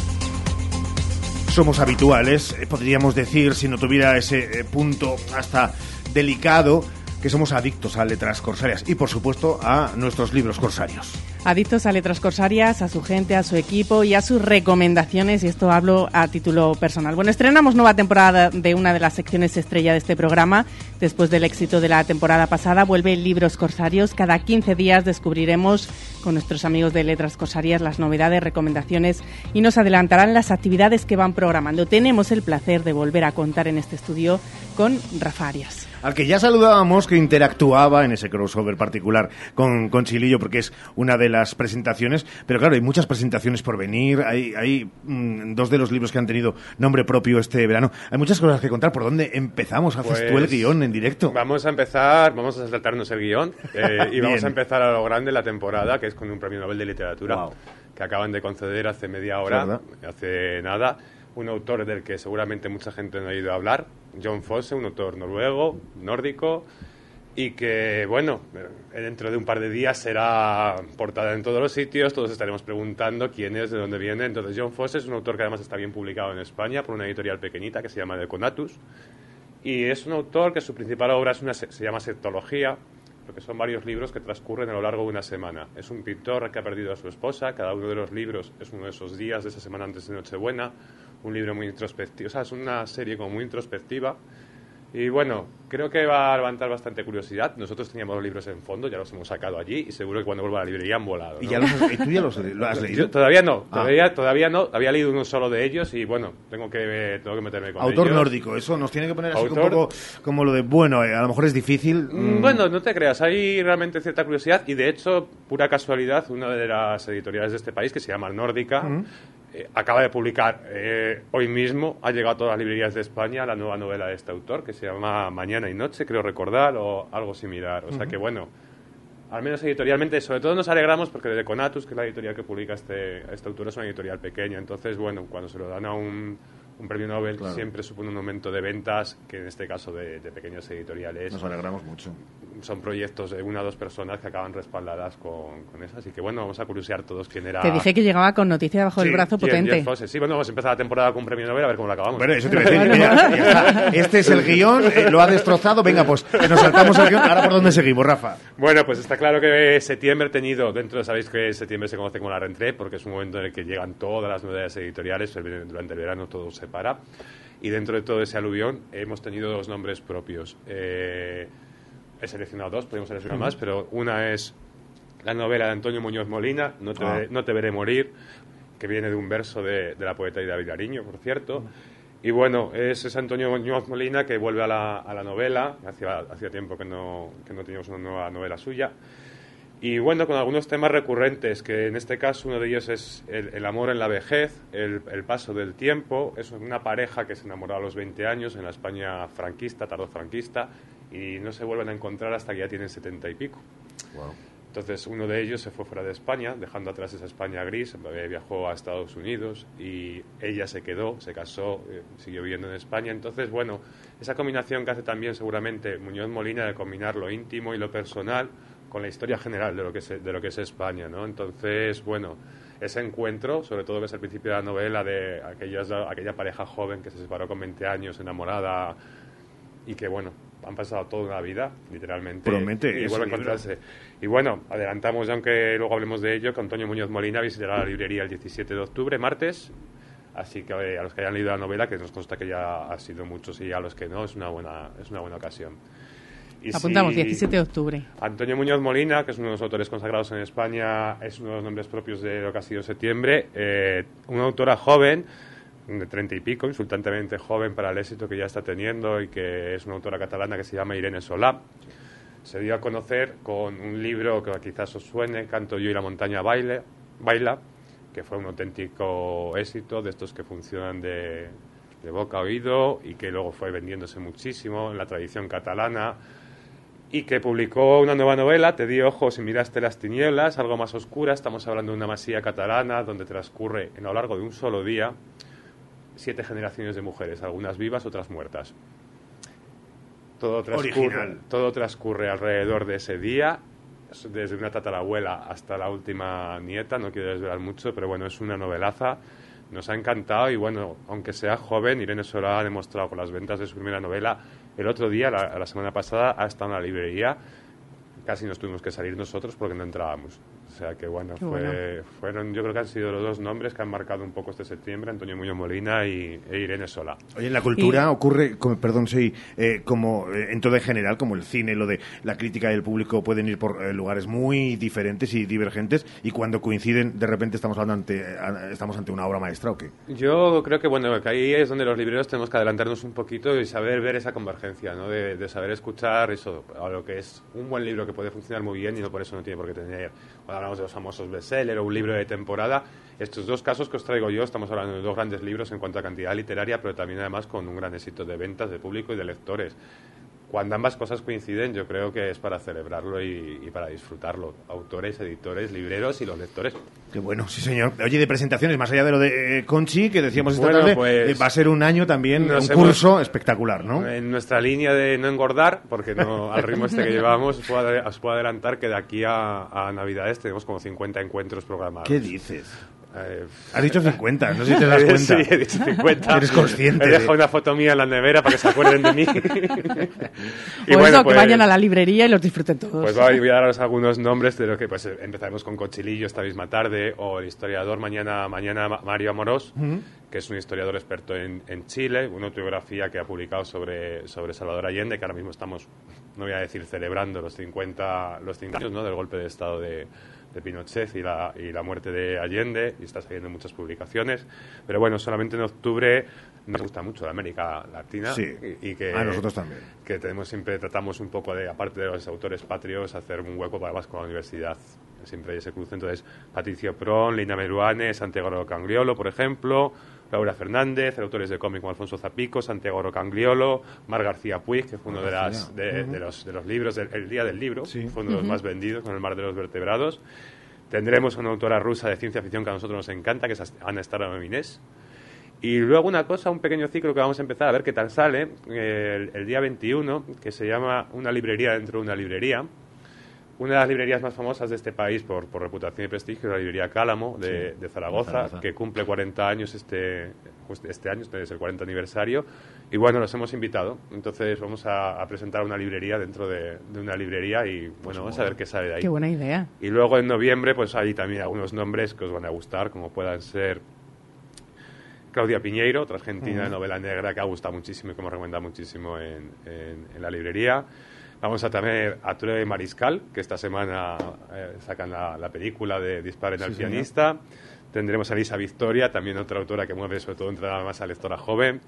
somos habituales, eh, podríamos decir, si no tuviera ese eh, punto hasta delicado, que somos adictos a letras corsarias y, por supuesto, a nuestros libros corsarios. Adictos a letras corsarias, a su gente, a su equipo y a sus recomendaciones, y esto hablo a título personal. Bueno, estrenamos nueva temporada de una de las secciones estrella de este programa. Después del éxito de la temporada pasada, vuelve Libros Corsarios. Cada 15 días descubriremos con nuestros amigos de Letras Corsarias las novedades, recomendaciones y nos adelantarán las actividades que van programando. Tenemos el placer de volver a contar en este estudio con Rafa Arias. Al que ya saludábamos, que interactuaba en ese crossover particular con, con Chilillo, porque es una de las presentaciones. Pero claro, hay muchas presentaciones por venir. Hay, hay mm, dos de los libros que han tenido nombre propio este verano. Hay muchas cosas que contar. ¿Por dónde empezamos? ¿Haces tú el Pues, guion en directo? Vamos a empezar, vamos a saltarnos el guion eh, y vamos a empezar a lo grande la temporada, que es con un premio Nobel de Literatura que acaban de conceder hace media hora, hace nada. Un autor del que seguramente mucha gente no ha oído hablar, John Fosse, un autor noruego, nórdico, y que, bueno, dentro de un par de días será portada en todos los sitios, todos estaremos preguntando quién es, de dónde viene. Entonces, John Fosse es un autor que además está bien publicado en España por una editorial pequeñita que se llama Deconatus. Y es un autor que su principal obra es una, se llama Septología, porque son varios libros que transcurren a lo largo de una semana. Es un pintor que ha perdido a su esposa, cada uno de los libros es uno de esos días de esa semana antes de Nochebuena, un libro muy introspectivo, o sea, es una serie como muy introspectiva. Y bueno, creo que va a levantar bastante curiosidad. Nosotros teníamos los libros en fondo, ya los hemos sacado allí y seguro que cuando vuelva a la librería han volado. ¿Y ya los y tú ya los- lo has leído? Yo todavía no, Ah. todavía, todavía no. Había leído uno solo de ellos y bueno, tengo que, tengo que meterme con Autor ellos. nórdico, eso nos tiene que poner así Autor- un poco como lo de, bueno, eh, a lo mejor es difícil. Mm, mm, Bueno, no te creas, hay realmente cierta curiosidad y de hecho, pura casualidad, una de las editoriales de este país, que se llama Nórdica, Mm. Eh, acaba de publicar eh, hoy mismo, ha llegado a todas las librerías de España la nueva novela de este autor, que se llama Mañana y Noche, creo recordar, o algo similar. O sea que bueno, al menos editorialmente, sobre todo nos alegramos porque desde Conatus, que es la editorial que publica este, este autor, es una editorial pequeña. Entonces, bueno, cuando se lo dan a un, un premio Nobel, Claro. siempre supone un aumento de ventas, que en este caso de, de pequeñas editoriales. Nos alegramos mucho. Son proyectos de una o dos personas que acaban respaldadas con, con eso. Así que bueno, vamos a curiosear todos quién era. Te dije que llegaba con noticia debajo del Sí, brazo ¿quién? potente. Jeff. Sí, bueno, vamos a empezar la temporada con un premio Nobel a ver cómo la acabamos. Bueno, eso te a decir. mira. Este es el guion, eh, lo ha destrozado. Venga, pues nos saltamos el guion. Ahora, ¿por dónde seguimos, Rafa? Bueno, pues está claro que septiembre ha tenido, dentro, sabéis que septiembre se conoce como la rentrée, porque es un momento en el que llegan todas las novedades editoriales, el- durante el verano todo se para, y dentro de todo ese aluvión hemos tenido dos nombres propios. Eh, he seleccionado dos, podemos seleccionar más, pero una es la novela de Antonio Muñoz Molina, No te, Ah. veré- No te veré morir, que viene de un verso de, de la poeta Ida Villariño, por cierto. Y bueno, es, es Antonio Muñoz Molina que vuelve a la, a la novela, hacía, hacía tiempo que no, que no teníamos una nueva novela suya. Y bueno, con algunos temas recurrentes, que en este caso uno de ellos es el, el amor en la vejez, el, el paso del tiempo. Es una pareja que se enamoró a los 20 años en la España franquista, tardofranquista, y no se vuelven a encontrar hasta que ya tienen 70 y pico. Entonces uno de ellos se fue fuera de España, dejando atrás esa España gris, viajó a Estados Unidos y ella se quedó, se casó, eh, siguió viviendo en España. Entonces, bueno, esa combinación que hace también seguramente Muñoz Molina de combinar lo íntimo y lo personal con la historia general de lo que es, de lo que es España, ¿no? Entonces, bueno, ese encuentro, sobre todo que es el principio de la novela de aquellas, aquella pareja joven que se separó con 20 años, enamorada y que, bueno, han pasado toda una vida, literalmente. Promete y vuelve a libro. encontrarse. Y bueno, adelantamos, aunque luego hablemos de ello, que Antonio Muñoz Molina visitará la librería el 17 de octubre, martes. Así que eh, a los que hayan leído la novela, que nos consta que ya ha sido muchos y a los que no, es una buena, es una buena ocasión. Y Apuntamos, si- 17 de octubre. Antonio Muñoz Molina, que es uno de los autores consagrados en España, es uno de los nombres propios de lo que ha sido septiembre. eh, una autora joven, de treinta y pico, insultantemente joven para el éxito que ya está teniendo y que es una autora catalana que se llama Irene Solá. Se dio a conocer con un libro que quizás os suene, Canto yo y la montaña baile, baila, que fue un auténtico éxito de estos que funcionan de, de boca a oído y que luego fue vendiéndose muchísimo en la tradición catalana y que publicó una nueva novela, Te di ojos y miraste las tinieblas, algo más oscura. Estamos hablando de una masía catalana donde transcurre en a lo largo de un solo día siete generaciones de mujeres, algunas vivas, otras muertas. Todo transcurre, Original. todo transcurre alrededor de ese día, desde una tatarabuela hasta la última nieta, no quiero desvelar mucho, pero bueno, es una novelaza. Nos ha encantado y bueno, aunque sea joven, Irene Solá ha demostrado con las ventas de su primera novela. El otro día, la, la semana pasada, ha estado en la librería. Casi nos tuvimos que salir nosotros porque no entrábamos. O sea que bueno, fue- bueno. fueron, yo creo que han sido los dos nombres que han marcado un poco este septiembre, Antonio Muñoz Molina y, e Irene Solá. Oye, en la cultura ocurre, como- perdón, sí, eh, como eh, en todo en general, como el cine, lo de la crítica y el público pueden ir por eh, lugares muy diferentes y divergentes y cuando coinciden, de repente estamos hablando ante, eh, estamos ante una obra maestra o qué. Yo creo que bueno que ahí es donde los libreros tenemos que adelantarnos un poquito y saber ver esa convergencia, ¿no? de, de saber escuchar eso, a lo que es un buen libro que puede funcionar muy bien y no por eso no tiene por qué tener, cuando de los famosos bestseller o un libro de temporada, estos dos casos que os traigo yo, estamos hablando de dos grandes libros en cuanto a cantidad literaria, pero también además con un gran éxito de ventas, de público y de lectores. Cuando ambas cosas coinciden, yo creo que es para celebrarlo y, y para disfrutarlo. Autores, editores, libreros y los lectores. Qué bueno, sí señor. Oye, de presentaciones, más allá de lo de eh, Conchi, que decíamos esta Bueno, tarde, pues, eh, va a ser un año también, un hemos- curso espectacular, ¿no? En nuestra línea de no engordar, porque no, al ritmo este que llevamos, os puedo, ade- os puedo adelantar que de aquí a, a Navidades tenemos como 50 encuentros programados. ¿Qué dices? Eh, Has dicho 50, no sé si te das cuenta. Sí, he dicho 50. Eres consciente. He de- dejado una foto mía en la nevera para que se acuerden de mí. o eso, que vayan a la librería y los disfruten todos. Pues voy a daros algunos nombres de lo que pues empezaremos con Cochilillo esta misma tarde o el historiador mañana mañana Ma- Mario Amorós, Ujú. que es un historiador experto en, en Chile, una autobiografía que ha publicado sobre, sobre Salvador Allende, que ahora mismo estamos, no voy a decir celebrando los 50, los 50 años ¿no? del golpe de Estado de, de Pinochet y la, y la muerte de Allende, y está saliendo en muchas publicaciones. Pero bueno, solamente en octubre nos gusta mucho la América Latina Sí, y, y que a nosotros también. que tenemos siempre tratamos un poco de aparte de los autores patrios hacer un hueco para más con la universidad siempre hay ese cruce entonces Patricio Pron Lina Meruane Santiago Rocangliolo por ejemplo Laura Fernández autores de cómic como Alfonso Zapico Santiago Rocangliolo Mar García Puig que fue uno de, las, de, los, de los libros del el día del libro fue uno de los más vendidos con el mar de los vertebrados. Tendremos una autora rusa de ciencia ficción que a nosotros nos encanta que es Ana Starominés y luego una cosa, un pequeño ciclo que vamos a empezar a ver qué tal sale eh, el, el día 21, que se llama Una librería dentro de una librería. Una de las librerías más famosas de este país por, por reputación y prestigio es la librería Cálamo de, Sí, de Zaragoza, Zaragoza. que cumple 40 años este, pues, este año, este es el 40 aniversario. Y bueno, los hemos invitado. Entonces vamos a, a presentar una librería dentro de, de una librería y bueno, vamos a ver qué sale de ahí. Qué buena idea. Y luego en noviembre, pues hay también algunos nombres que os van a gustar, como puedan ser Claudia Piñeiro, otra argentina de novela negra que ha gustado muchísimo y que hemos recomendado muchísimo en, en- en la librería. Vamos a tener a Ture Mariscal, que esta semana eh, sacan la, la película de Disparen Sí, al señor. pianista. Tendremos a Elisa Victoria, también otra autora que mueve sobre todo entre más a lectora joven.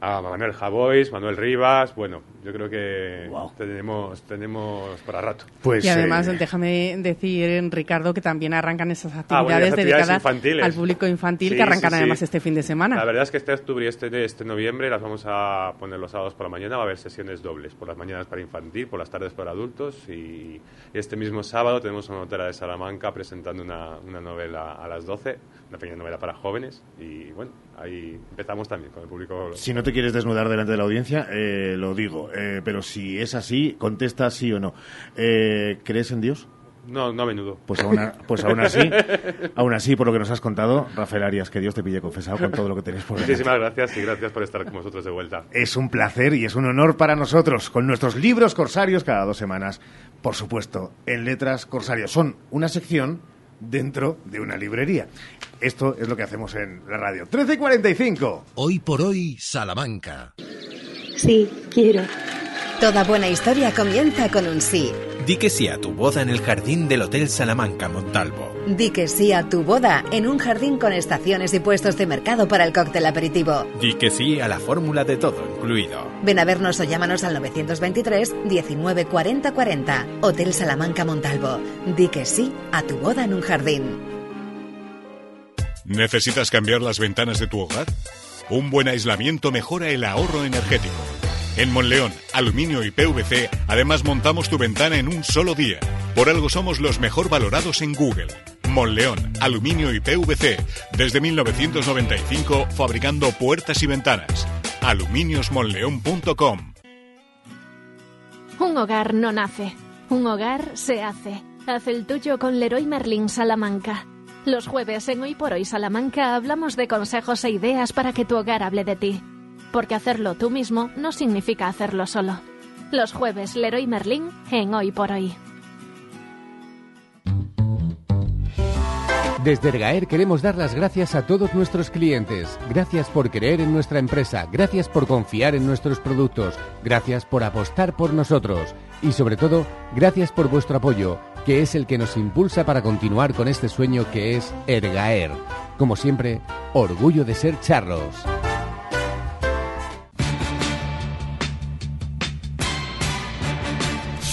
A Manuel Javois, Manuel Rivas. Bueno, yo creo que tenemos, tenemos para rato. Pues, y además, eh, déjame decir, Ricardo, que también arrancan esas Ah, bueno, actividades las actividades dedicadas infantiles. al público infantil Sí, que arrancan sí, sí. además este fin de semana. La verdad es que este octubre y este, este noviembre las vamos a poner los sábados por la mañana. Va a haber sesiones dobles. Por las mañanas para infantil, por las tardes para adultos. Y este mismo sábado tenemos una autora de Salamanca presentando una, una novela a las 12, una pequeña novela para jóvenes. Y bueno, ahí empezamos también con el público. Si no te quieres desnudar delante de la audiencia, eh, lo digo. Eh, pero si es así, contesta sí o no. Eh, ¿Crees en Dios? No, no a menudo. Pues aún, a- pues aún así, aún así, por lo que nos has contado, Rafael Arias, que Dios te pille confesado con todo lo que tenéis por delante. Muchísimas gracias y gracias por estar con vosotros de vuelta. Es un placer y es un honor para nosotros, con nuestros libros corsarios cada dos semanas. Por supuesto, en Letras Corsarios. Son una sección dentro de una librería. Esto es lo que hacemos en la radio. 13 y 45. Hoy por hoy, Salamanca. Sí, quiero. Toda buena historia comienza con un sí. Di que sí a tu boda en el jardín del Hotel Salamanca Montalvo. Di que sí a tu boda en un jardín con estaciones y puestos de mercado para el cóctel aperitivo. Di que sí a la fórmula de todo incluido. Ven a vernos o llámanos al 923 19 40 40. Hotel Salamanca Montalvo. Di que sí a tu boda en un jardín. ¿Necesitas cambiar las ventanas de tu hogar? Un buen aislamiento mejora el ahorro energético. En Monleón, Aluminio y PVC, además montamos tu ventana en un solo día. Por algo somos los mejor valorados en Google. Monleón, Aluminio y PVC, desde 1995 fabricando puertas y ventanas. aluminiosmonleón.com Un hogar no nace, un hogar se hace. Haz el tuyo con Leroy Merlin Salamanca. Los jueves en Hoy por Hoy Salamanca hablamos de consejos e ideas para que tu hogar hable de ti. Porque hacerlo tú mismo no significa hacerlo solo. Los jueves Leroy Merlin en Hoy por Hoy. Desde Ergaer queremos dar las gracias a todos nuestros clientes. Gracias por creer en nuestra empresa, gracias por confiar en nuestros productos, gracias por apostar por nosotros y sobre todo, gracias por vuestro apoyo, que es el que nos impulsa para continuar con este sueño que es Ergaer. Como siempre, orgullo de ser charros.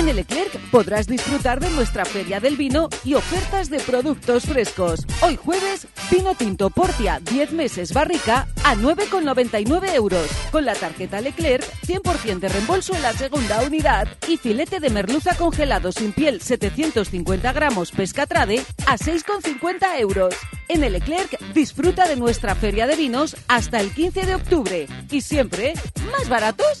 En el Leclerc podrás disfrutar de nuestra Feria del Vino y ofertas de productos frescos. Hoy jueves, vino tinto Portia 10 meses barrica a 9,99 euros. Con la tarjeta Leclerc, 100% de reembolso en la segunda unidad. Y filete de merluza congelado sin piel 750 gramos pescatrade a 6,50 euros. En el Leclerc disfruta de nuestra Feria de Vinos hasta el 15 de octubre. Y siempre, ¿más baratos?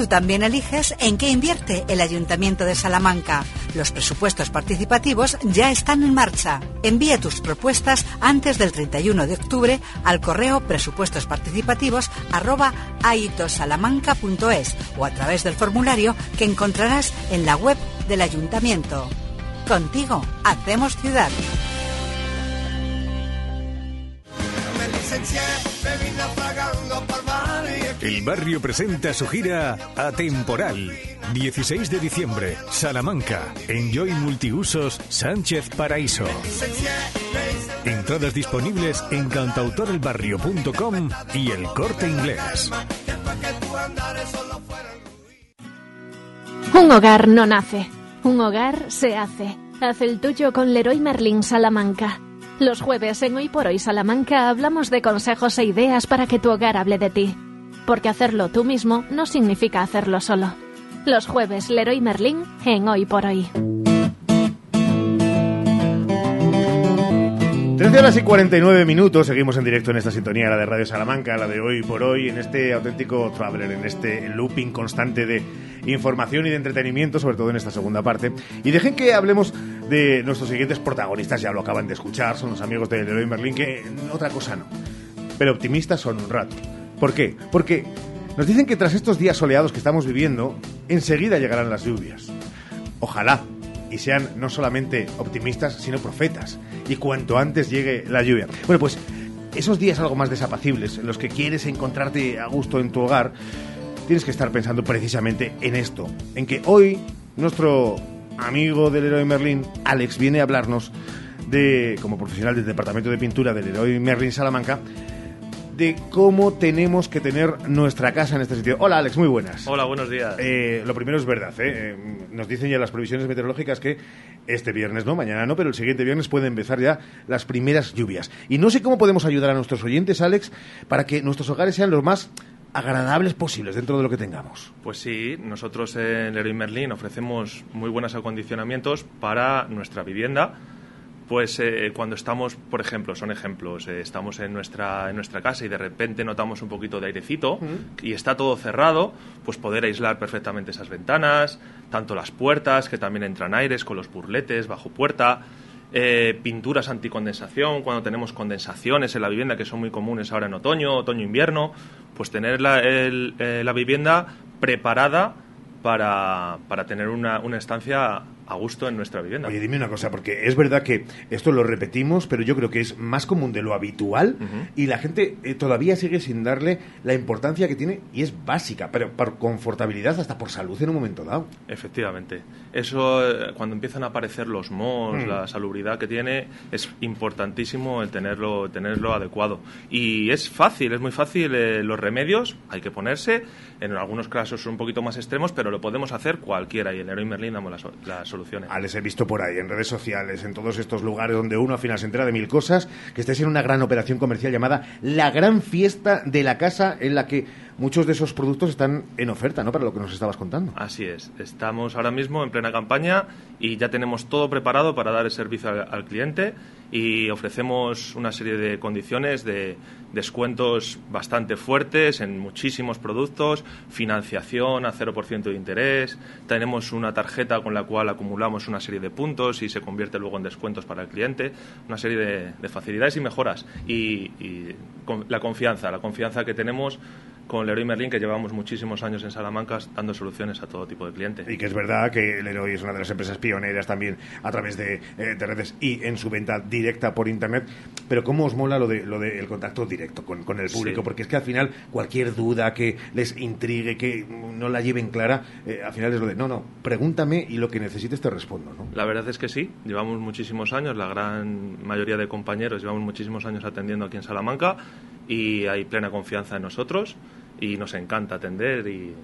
Tú también eliges en qué invierte el Ayuntamiento de Salamanca. Los presupuestos participativos ya están en marcha. Envía tus propuestas antes del 31 de octubre al correo presupuestosparticipativos@aitosalamanca.es o a través del formulario que encontrarás en la web del Ayuntamiento. Contigo hacemos ciudad. El barrio presenta su gira Atemporal. 16 de diciembre, Salamanca. Enjoy Multiusos Sánchez Paraíso. Entradas disponibles en cantautorelbarrio.com y el corte inglés. Un hogar no nace, un hogar se hace. Haz el tuyo con Leroy Merlin Salamanca. Los jueves en Hoy por Hoy Salamanca hablamos de consejos e ideas para que tu hogar hable de ti. Porque hacerlo tú mismo no significa hacerlo solo. Los jueves Leroy Merlin en Hoy por Hoy. 13 horas y 49 minutos, seguimos en directo en esta sintonía, la de Radio Salamanca, la de hoy por hoy, en este auténtico traveler, en este looping constante de información y de entretenimiento, sobre todo en esta segunda parte. Y dejen que hablemos de nuestros siguientes protagonistas, ya lo acaban de escuchar, son los amigos de Leroy Merlin, que otra cosa no, pero optimistas son un rato. ¿Por qué? Porque nos dicen que tras estos días soleados que estamos viviendo, enseguida llegarán las lluvias. Ojalá, y sean no solamente optimistas, sino profetas. Y cuanto antes llegue la lluvia. Bueno, pues esos días algo más desapacibles, en los que quieres encontrarte a gusto en tu hogar, tienes que estar pensando precisamente en esto. En que hoy nuestro amigo del héroe Merlin, Alex, viene a hablarnos de, como profesional del departamento de pintura del héroe Merlin Salamanca, de cómo tenemos que tener nuestra casa en este sitio. Hola Alex, muy buenas. Hola, buenos días. Eh, lo primero es verdad, ¿eh? Eh, nos dicen ya las previsiones meteorológicas que este viernes no, mañana no, pero el siguiente viernes pueden empezar ya las primeras lluvias. Y no sé cómo podemos ayudar a nuestros oyentes, Alex, para que nuestros hogares sean los más agradables posibles dentro de lo que tengamos. Pues sí, nosotros en Leroy Merlin ofrecemos muy buenos acondicionamientos para nuestra vivienda pues eh, cuando estamos, por ejemplo, son ejemplos, eh, estamos en nuestra, en nuestra casa y de repente notamos un poquito de airecito y está todo cerrado, pues poder aislar perfectamente esas ventanas, tanto las puertas, que también entran aires con los burletes bajo puerta, eh, pinturas anticondensación, cuando tenemos condensaciones en la vivienda, que son muy comunes ahora en otoño, otoño-invierno, pues tener la, la vivienda preparada para, para tener una, una estancia a gusto en nuestra vivienda. Oye, dime una cosa, porque es verdad que esto lo repetimos, pero yo creo que es más común de lo habitual y la gente eh, todavía sigue sin darle la importancia que tiene y es básica, pero por confortabilidad hasta por salud en un momento dado. Efectivamente. Eso, eh, cuando empiezan a aparecer los mohos, Mm. la salubridad que tiene, es importantísimo el tenerlo, tenerlo adecuado. Y es fácil, es muy fácil. eh, los remedios hay que ponerse. En algunos casos son un poquito más extremos, pero lo podemos hacer cualquiera. Y en Leroy Merlin damos las, las soluciones. Ah, les he visto por ahí, en redes sociales, en todos estos lugares donde uno al final se entera de mil cosas, que estáis en una gran operación comercial llamada La Gran Fiesta de la Casa, en la que muchos de esos productos están en oferta, ¿no? Para lo que nos estabas contando. Así es. Estamos ahora mismo en plena campaña y ya tenemos todo preparado para dar el servicio al, al cliente y ofrecemos una serie de condiciones de descuentos bastante fuertes en muchísimos productos, financiación a 0% de interés, tenemos una tarjeta con la cual acumulamos una serie de puntos y se convierte luego en descuentos para el cliente, una serie de, de facilidades y mejoras. Y, la confianza, la confianza que tenemos con Leroy Merlin, que llevamos muchísimos años en Salamanca dando soluciones a todo tipo de cliente. Y que es verdad que Leroy es una de las empresas pioneras también a través de, eh, de redes y en su venta directa por internet. Pero cómo os mola lo de lo del contacto directo con, con el público, Sí. porque es que al final cualquier duda que les intrigue, que no la lleven clara, eh, al final es lo de no, no, pregúntame y lo que necesites te respondo, ¿no? La verdad es que sí, llevamos muchísimos años, la gran mayoría de compañeros llevamos muchísimos años atendiendo aquí en Salamanca y hay plena confianza en nosotros y nos encanta atender y,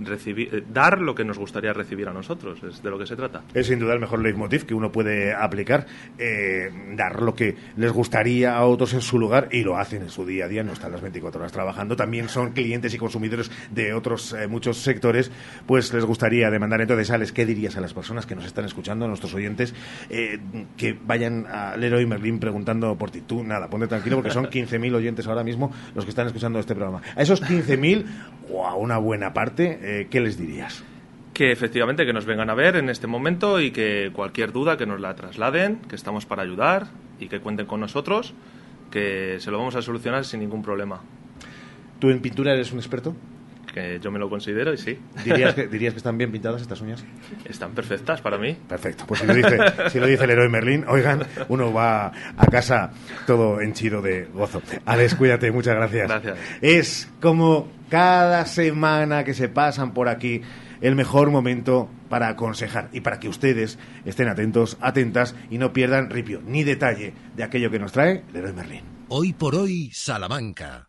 recibir, eh, dar lo que nos gustaría recibir a nosotros, es de lo que se trata. Es sin duda el mejor leitmotiv que uno puede aplicar, eh, dar lo que les gustaría a otros en su lugar y lo hacen en su día a día, no están las 24 horas trabajando, también son clientes y consumidores de otros eh, muchos sectores, pues les gustaría demandar. Entonces, Alex, ¿qué dirías a las personas que nos están escuchando, a nuestros oyentes, que vayan a Leroy Merlin preguntando por ti? Tú, nada, ponte tranquilo porque son 15.000 oyentes ahora mismo los que están escuchando este programa. A esos 15.000, o a una buena parte, eh, ¿qué les dirías? Que efectivamente que nos vengan a ver en este momento y que cualquier duda que nos la trasladen, que estamos para ayudar y que cuenten con nosotros, que se lo vamos a solucionar sin ningún problema. ¿Tú en pintura eres un experto? Que yo me lo considero y sí. ¿Dirías que, ¿Dirías que están bien pintadas estas uñas? Están perfectas para mí. Perfecto. Pues si lo dice, si lo dice el héroe Merlín, oigan, uno va a casa todo henchido de gozo. Alex, cuídate, muchas gracias. Gracias. Es como cada semana que se pasan por aquí el mejor momento para aconsejar y para que ustedes estén atentos, atentas y no pierdan ripio ni detalle de aquello que nos trae el héroe Merlín. Hoy por hoy, Salamanca.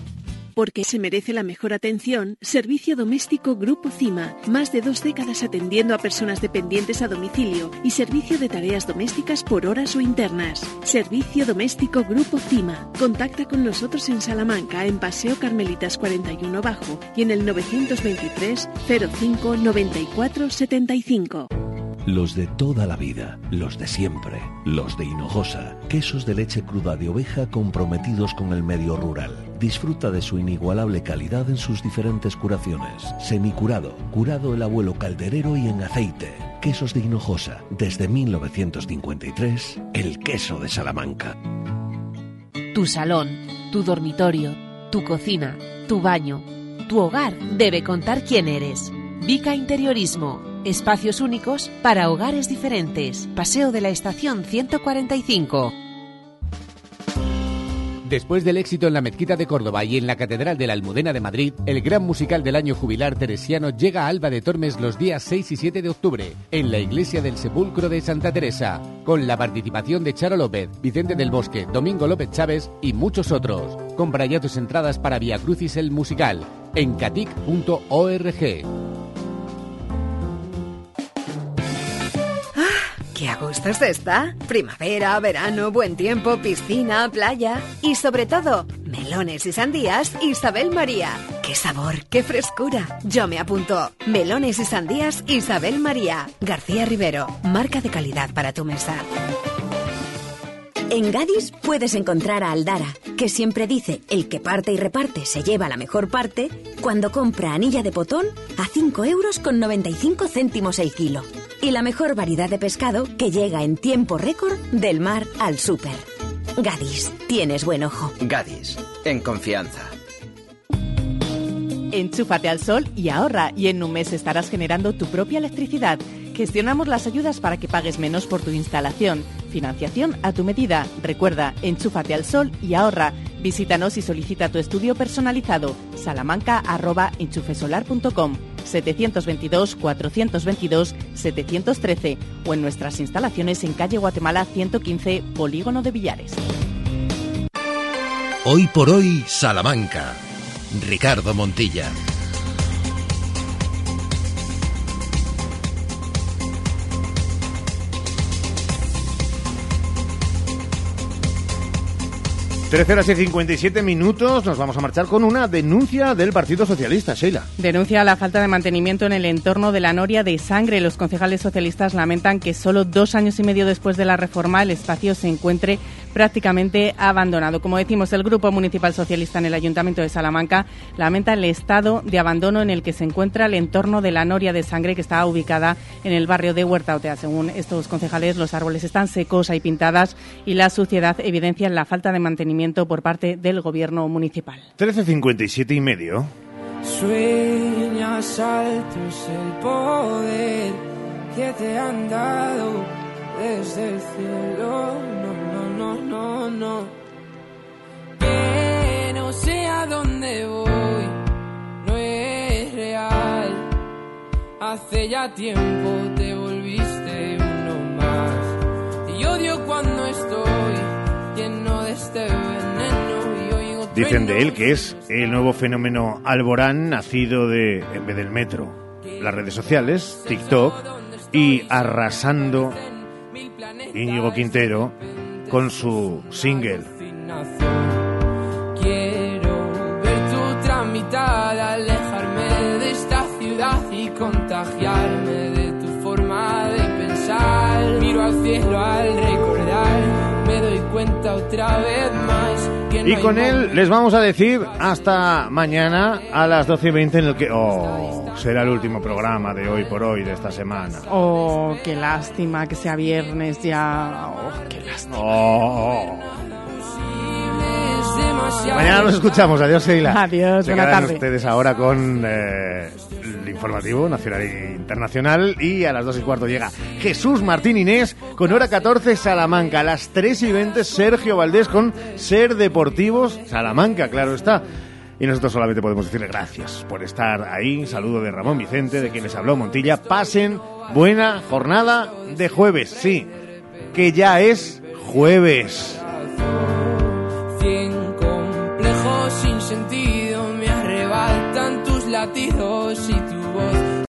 Porque se merece la mejor atención, Servicio Doméstico Grupo CIMA. Más de dos décadas atendiendo a personas dependientes a domicilio y servicio de tareas domésticas por horas o internas. Servicio Doméstico Grupo CIMA. Contacta con nosotros en Salamanca, en Paseo Carmelitas 41 Bajo y en el 923 05 94 75. Los de toda la vida, los de siempre, los de Hinojosa, quesos de leche cruda de oveja comprometidos con el medio rural. Disfruta de su inigualable calidad en sus diferentes curaciones. Semicurado, curado el abuelo calderero y en aceite. Quesos de Hinojosa, desde 1953, el queso de Salamanca. Tu salón, tu dormitorio, tu cocina, tu baño, tu hogar debe contar quién eres. Vica Interiorismo. Espacios únicos para hogares diferentes. Paseo de la Estación 145. Después del éxito en la Mezquita de Córdoba y en la Catedral de la Almudena de Madrid, el gran musical del año jubilar teresiano llega a Alba de Tormes los días 6 y 7 de octubre, en la Iglesia del Sepulcro de Santa Teresa, con la participación de Charo López, Vicente del Bosque, Domingo López Chávez y muchos otros. Compra ya tus entradas para Via Crucis el musical en catic.org. ¡Qué a gusto se está! Primavera, verano, buen tiempo, piscina, playa y sobre todo, melones y sandías Isabel María. ¡Qué sabor, qué frescura! Yo me apunto. Melones y sandías Isabel María. García Rivero, marca de calidad para tu mesa. En Gadis puedes encontrar a Aldara, que siempre dice el que parte y reparte se lleva la mejor parte, cuando compra anilla de potón a 5 euros con 95 céntimos el kilo. Y la mejor variedad de pescado que llega en tiempo récord del mar al súper. Gadis, tienes buen ojo. Gadis, en confianza. Enchúfate al sol y ahorra y en un mes estarás generando tu propia electricidad. Gestionamos las ayudas para que pagues menos por tu instalación. Financiación a tu medida. Recuerda, enchúfate al sol y ahorra. Visítanos y solicita tu estudio personalizado. salamanca.enchufesolar.com 722-422-713 o en nuestras instalaciones en calle Guatemala 115, Polígono de Villares. Hoy por hoy, Salamanca. Ricardo Montilla. Trece horas y 57 minutos, nos vamos a marchar con una denuncia del Partido Socialista, Sheila. Denuncia la falta de mantenimiento en el entorno de la noria de sangre. Los concejales socialistas lamentan que solo dos años y medio después de la reforma el espacio se encuentre prácticamente abandonado. Como decimos, el Grupo Municipal Socialista en el Ayuntamiento de Salamanca lamenta el estado de abandono en el que se encuentra el entorno de la Noria de Sangre que está ubicada en el barrio de Huerta Otea. Según estos concejales, los árboles están secos y pintadas y la suciedad evidencia la falta de mantenimiento por parte del Gobierno municipal. 13.57 y medio. Sueñas altos el poder que te han dado desde el cielo. No, no, no. Que no sé a dónde voy, no es real. Hace ya tiempo te volviste uno más. Y odio cuando estoy lleno de este veneno Dicen de él que es el nuevo fenómeno Alborán nacido de, en vez del metro, las redes sociales, TikTok y arrasando Íñigo Quintero con su single. Quiero ver tu tramitada, alejarme de esta ciudad y contagiarme de tu forma de pensar. Miro al cielo al recordar, me doy cuenta otra vez más. Y con él les vamos a decir hasta mañana a las 12 y 20 en el que... Oh, será el último programa de hoy por hoy de esta semana. Oh, qué lástima que sea viernes ya. Oh, qué lástima. Oh. Mañana nos escuchamos. Adiós, Sheila. Adiós, Se buena tarde. ustedes ahora con eh, el informativo nacional e internacional y a las 2 y cuarto llega Jesús Martín Inés con hora 14 Salamanca. A las 3 y 20 Sergio Valdés con Ser Deportivos Salamanca, claro está. Y nosotros solamente podemos decirle gracias por estar ahí. Saludo de Ramón Vicente, de quien les habló Montilla. Pasen buena jornada de jueves. Sí, que ya es jueves. Complejos sin sentido me arrebatan tus latidos y